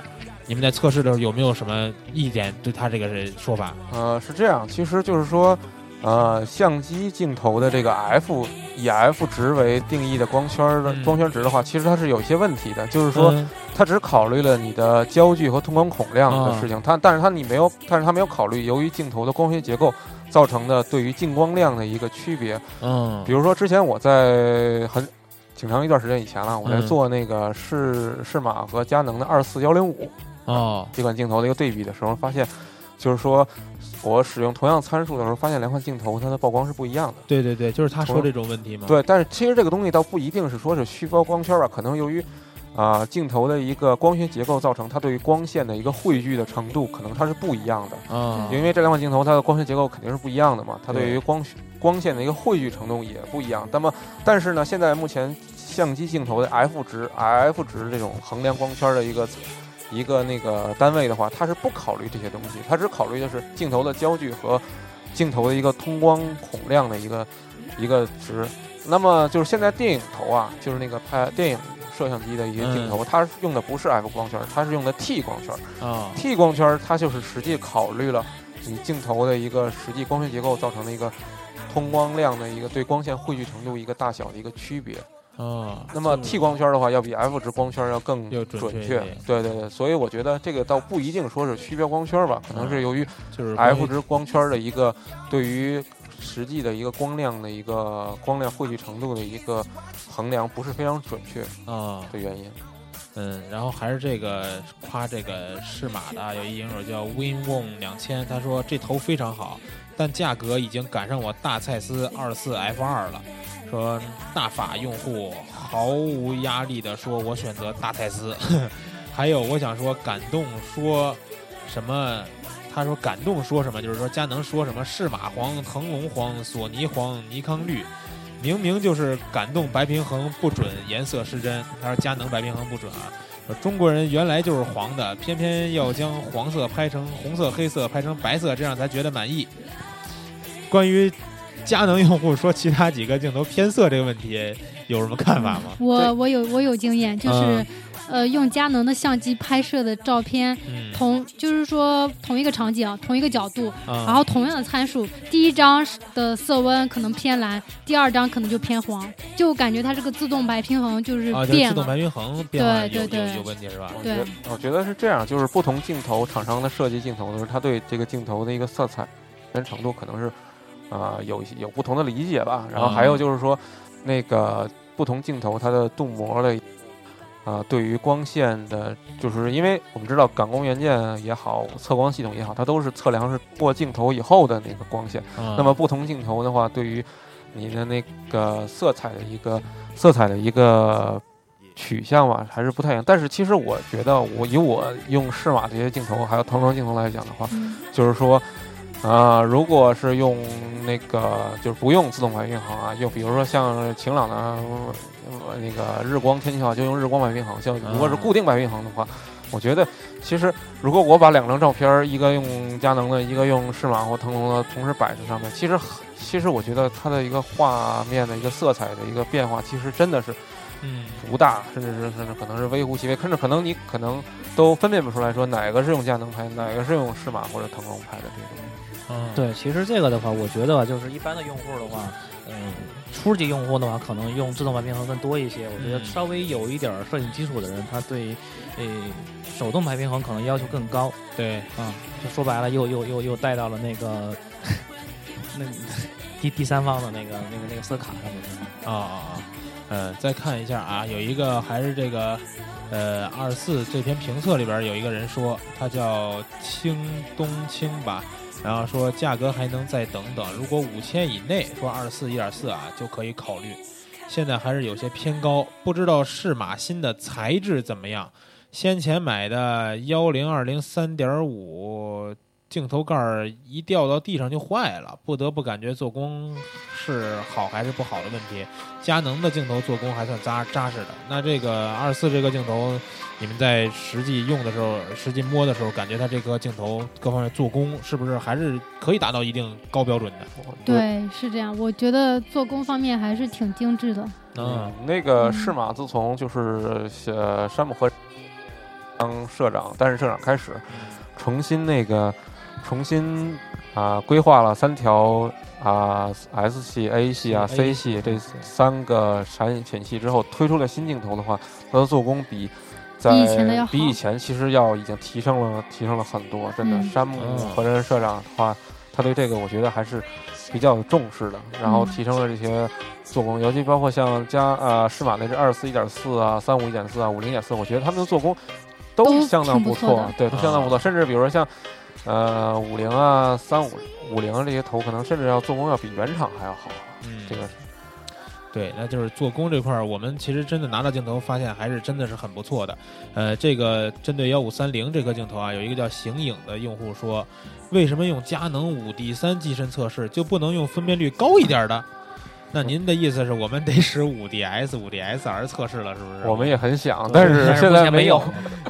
你们在测试的时候有没有什么意见？对他这个说法？呃，是这样，其实就是说，呃，相机镜头的这个 f 以 f 值为定义的光圈的嗯。光圈值的话，其实它是有一些问题的，就是说。嗯。它只考虑了你的焦距和通光孔量的啊事情，它但是它你没有，但是它没有考虑由于镜头的光学结构造成的对于进光量的一个区别。嗯。比如说之前我在很挺长一段时间以前了，我在嗯。做那个适适马和佳能的二四幺零五啊这款镜头的一个对比的时候，发现就是说我使用同样参数的时候，发现两款镜头它的曝光是不一样的。对对对，就是他说这种问题嘛。对，但是其实这个东西倒不一定是说是虚高光圈吧，可能由于啊、镜头的一个光学结构造成它对于光线的一个汇聚的程度，可能它是不一样的。啊，因为这两款镜头它的光学结构肯定是不一样的嘛，它对对于光学光线的一个汇聚程度也不一样。那么，但是呢，现在目前相机镜头的 f 值、f 值这种衡量光圈的一个一个那个单位的话，它是不考虑这些东西，它只考虑的是镜头的焦距和镜头的一个通光孔量的一个一个值。那么就是现在电影头啊，就是那个拍电影摄像机的一些镜头，它用的不是 f 光圈，它是用的 t 光圈。啊 T 光圈儿它就是实际考虑了你镜头的一个实际光学结构造成的一个通光量的一个对光线汇聚程度一个大小的一个区别。啊，那么 T 光圈的话，要比 F 值光圈要更要准准确。对对对，所以我觉得这个倒不一定说是虚标光圈吧，可能是由于就是 F 值光圈的一个对于实际的一个光亮的一个光亮汇聚程度的一个衡量不是非常准确啊，的原因。嗯，然后还是这个夸这个适马的啊，有一影友叫 WinWon 两千，他说这头非常好，但价格已经赶上我大蔡司二四 F 二了。说大法用户毫无压力的说，我选择大蔡司。[laughs] 还有我想说，感动说什么？他说感动说什么？就是说佳能说什么适马黄、腾龙黄、索尼黄、尼康绿，明明就是感动白平衡不准，颜色失真。他说佳能白平衡不准啊。说中国人原来就是黄的，偏偏要将黄色拍成红色、黑色，拍成白色，这样才觉得满意。关于佳能用户说其他几个镜头偏色这个问题，有什么看法吗？我我有我有经验，就是、嗯呃用佳能的相机拍摄的照片，嗯，同就是说同一个场景、同一个角度，然然后同样的参数，第一张的色温可能偏蓝，第二张可能就偏黄，就感觉它这个自动白平衡就是变了。自动白平衡变了对对对有有问题是吧？对我觉得我觉得是这样，就是不同镜头厂商的设计镜头的时候，它对这个镜头的一个色彩跟程度可能是啊、有有不同的理解吧。然后还有就是说，那个不同镜头它的镀膜的啊、对于光线的，就是因为我们知道感光元件也好，测光系统也好，它都是测量是过镜头以后的那个光线。嗯那么不同镜头的话，对于你的那个色彩的一个色彩的一个取向吧，还是不太一样。但是其实我觉得，我以我用适马这些镜头，还有腾龙镜头来讲的话，嗯就是说，啊，如果是用那个就是不用自动白平衡啊，又比如说像晴朗的、呃那个日光天气好就用日光白平衡，像如果是固定白平衡的话，我觉得其实如果我把两张照片儿，一个用佳能的，一个用适马或腾龙的同时摆在上面，其实很其实我觉得它的一个画面的一个色彩的一个变化，其实真的是嗯不大，甚至是甚至可能是微乎其微，甚至可能你可能都分辨不出来说哪个是用佳能拍，哪个是用适马或者腾龙拍的这种。嗯，对，其实这个的话，我觉得就是一般的用户的话，嗯，初级用户的话，可能用自动排平衡更多一些。我觉得嗯稍微有一点儿摄影基础的人，他对呃手动排平衡可能要求更高对，啊。就说白了，又又又又带到了那个 [laughs] 那第第三方的那个那个那个色卡上面去。啊啊啊，呃，再看一下啊，有一个还是这个，呃，二四这篇评测里边有一个人说，他叫清东青吧，然后说价格还能再等等，如果五千以内，说二四一点四啊就可以考虑，现在还是有些偏高，不知道适马新的材质怎么样。先前买的幺零二零三点五镜头盖儿一掉到地上就坏了，不得不感觉做工是好还是不好的问题。佳能的镜头做工还算扎扎实的。那这个二四这个镜头，你们在实际用的时候、实际摸的时候，感觉它这个镜头各方面做工是不是还是可以达到一定高标准的？对，是这样。我觉得做工方面还是挺精致的。嗯，那个嗯适马自从就是呃山姆和当社长担任社长开始，重新那个重新啊、规划了三条啊、S 系、A 系啊、C 系这三个产品系之后，推出了新镜头的话，它的做工比。在比以前其实要已经提升了，提升了很多。真的，嗯山姆嗯和任社长的话，他对这个我觉得还是比较有重视的，然后嗯提升了这些做工，尤其包括像加呃适马那只二四一点四啊、三五一点四啊、五零一点四，我觉得他们的做工都都相当不错对，都相当不错。啊甚至比如说像呃五零啊、三五五零这些头，可能甚至要做工要比原厂还要好。嗯这个是对，那就是做工这块儿，我们其实真的拿到镜头，发现还是真的是很不错的。呃，这个针对幺五三零这颗镜头啊，有一个叫形影的用户说，为什么用佳能五 D 三机身测试就不能用分辨率高一点的？那您的意思是我们得使五 DS、五 DSR 测试了，是不是？我们也很想，但是现在没有。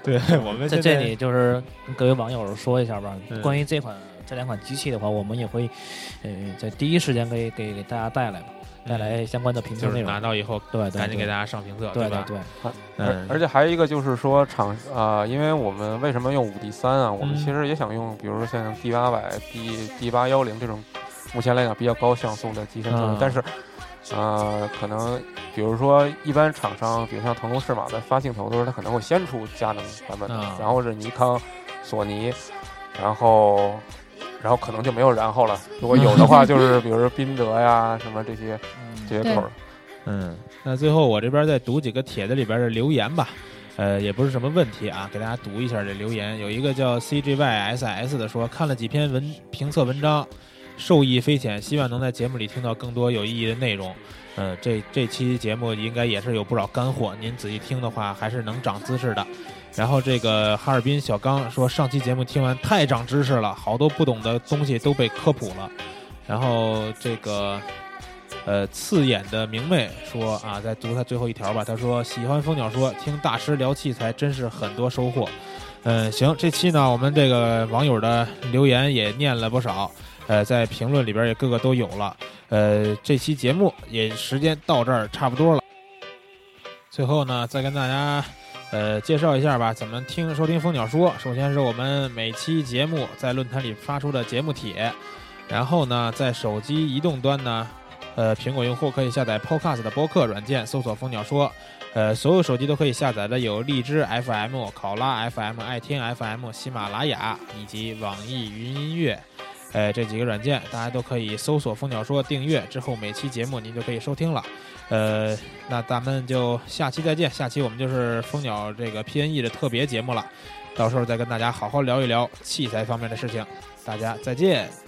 对，[laughs] 我们在这里就是跟各位网友说一下吧，嗯关于这款这两款机器的话，我们也会呃在第一时间给给给大家带来吧，带来相关的评测就是内容。拿到以后，对对，赶紧给大家家上评测，对吧？对对，而嗯而且还有一个就是说厂啊、因为我们为什么用五 D 三啊？我们嗯其实也想用，比如说像 D 八百、D D 八幺零这种，目前来讲比较高像素的机身测试，嗯但是呃，可能比如说一般厂商，比如像腾龙、适马在发镜头的时候，它可能会先出佳能版本然后是尼康、索尼，然后。然后可能就没有然后了。如果有的话，就 [laughs] 是比如说宾得呀，什么这些这些口儿。嗯，那最后我这边再读几个帖子里边的留言吧，呃，也不是什么问题啊，给大家读一下这留言。有一个叫 CGYSS 的说，看了几篇文评测文章，受益匪浅，希望能在节目里听到更多有意义的内容。呃，这这期节目应该也是有不少干货，您仔细听的话还是能长知识的。然后这个哈尔滨小刚说，上期节目听完太长知识了，好多不懂的东西都被科普了。然后这个呃，刺眼的明媚说啊，再读他最后一条吧。他说喜欢蜂鸟说，听大师聊器材真是很多收获。嗯，行，这期呢，我们这个网友的留言也念了不少，呃，在评论里边也个个都有了。呃，这期节目也时间到这儿差不多了。最后呢，再跟大家呃介绍一下吧，怎么听收听蜂鸟说。首先是我们每期节目在论坛里发出的节目帖，然后呢，在手机移动端呢。呃，苹果用户可以下载 Podcast 的播客软件，搜索“蜂鸟说”。呃，所有手机都可以下载的有荔枝 FM、考拉 FM、爱听 FM、喜马拉雅以及网易云音乐。呃，这几个软件大家都可以搜索“蜂鸟说”订阅，之后每期节目您就可以收听了。呃，那咱们就下期再见，下期我们就是蜂鸟这个 PNE 的特别节目了，到时候再跟大家好好聊一聊器材方面的事情。大家再见。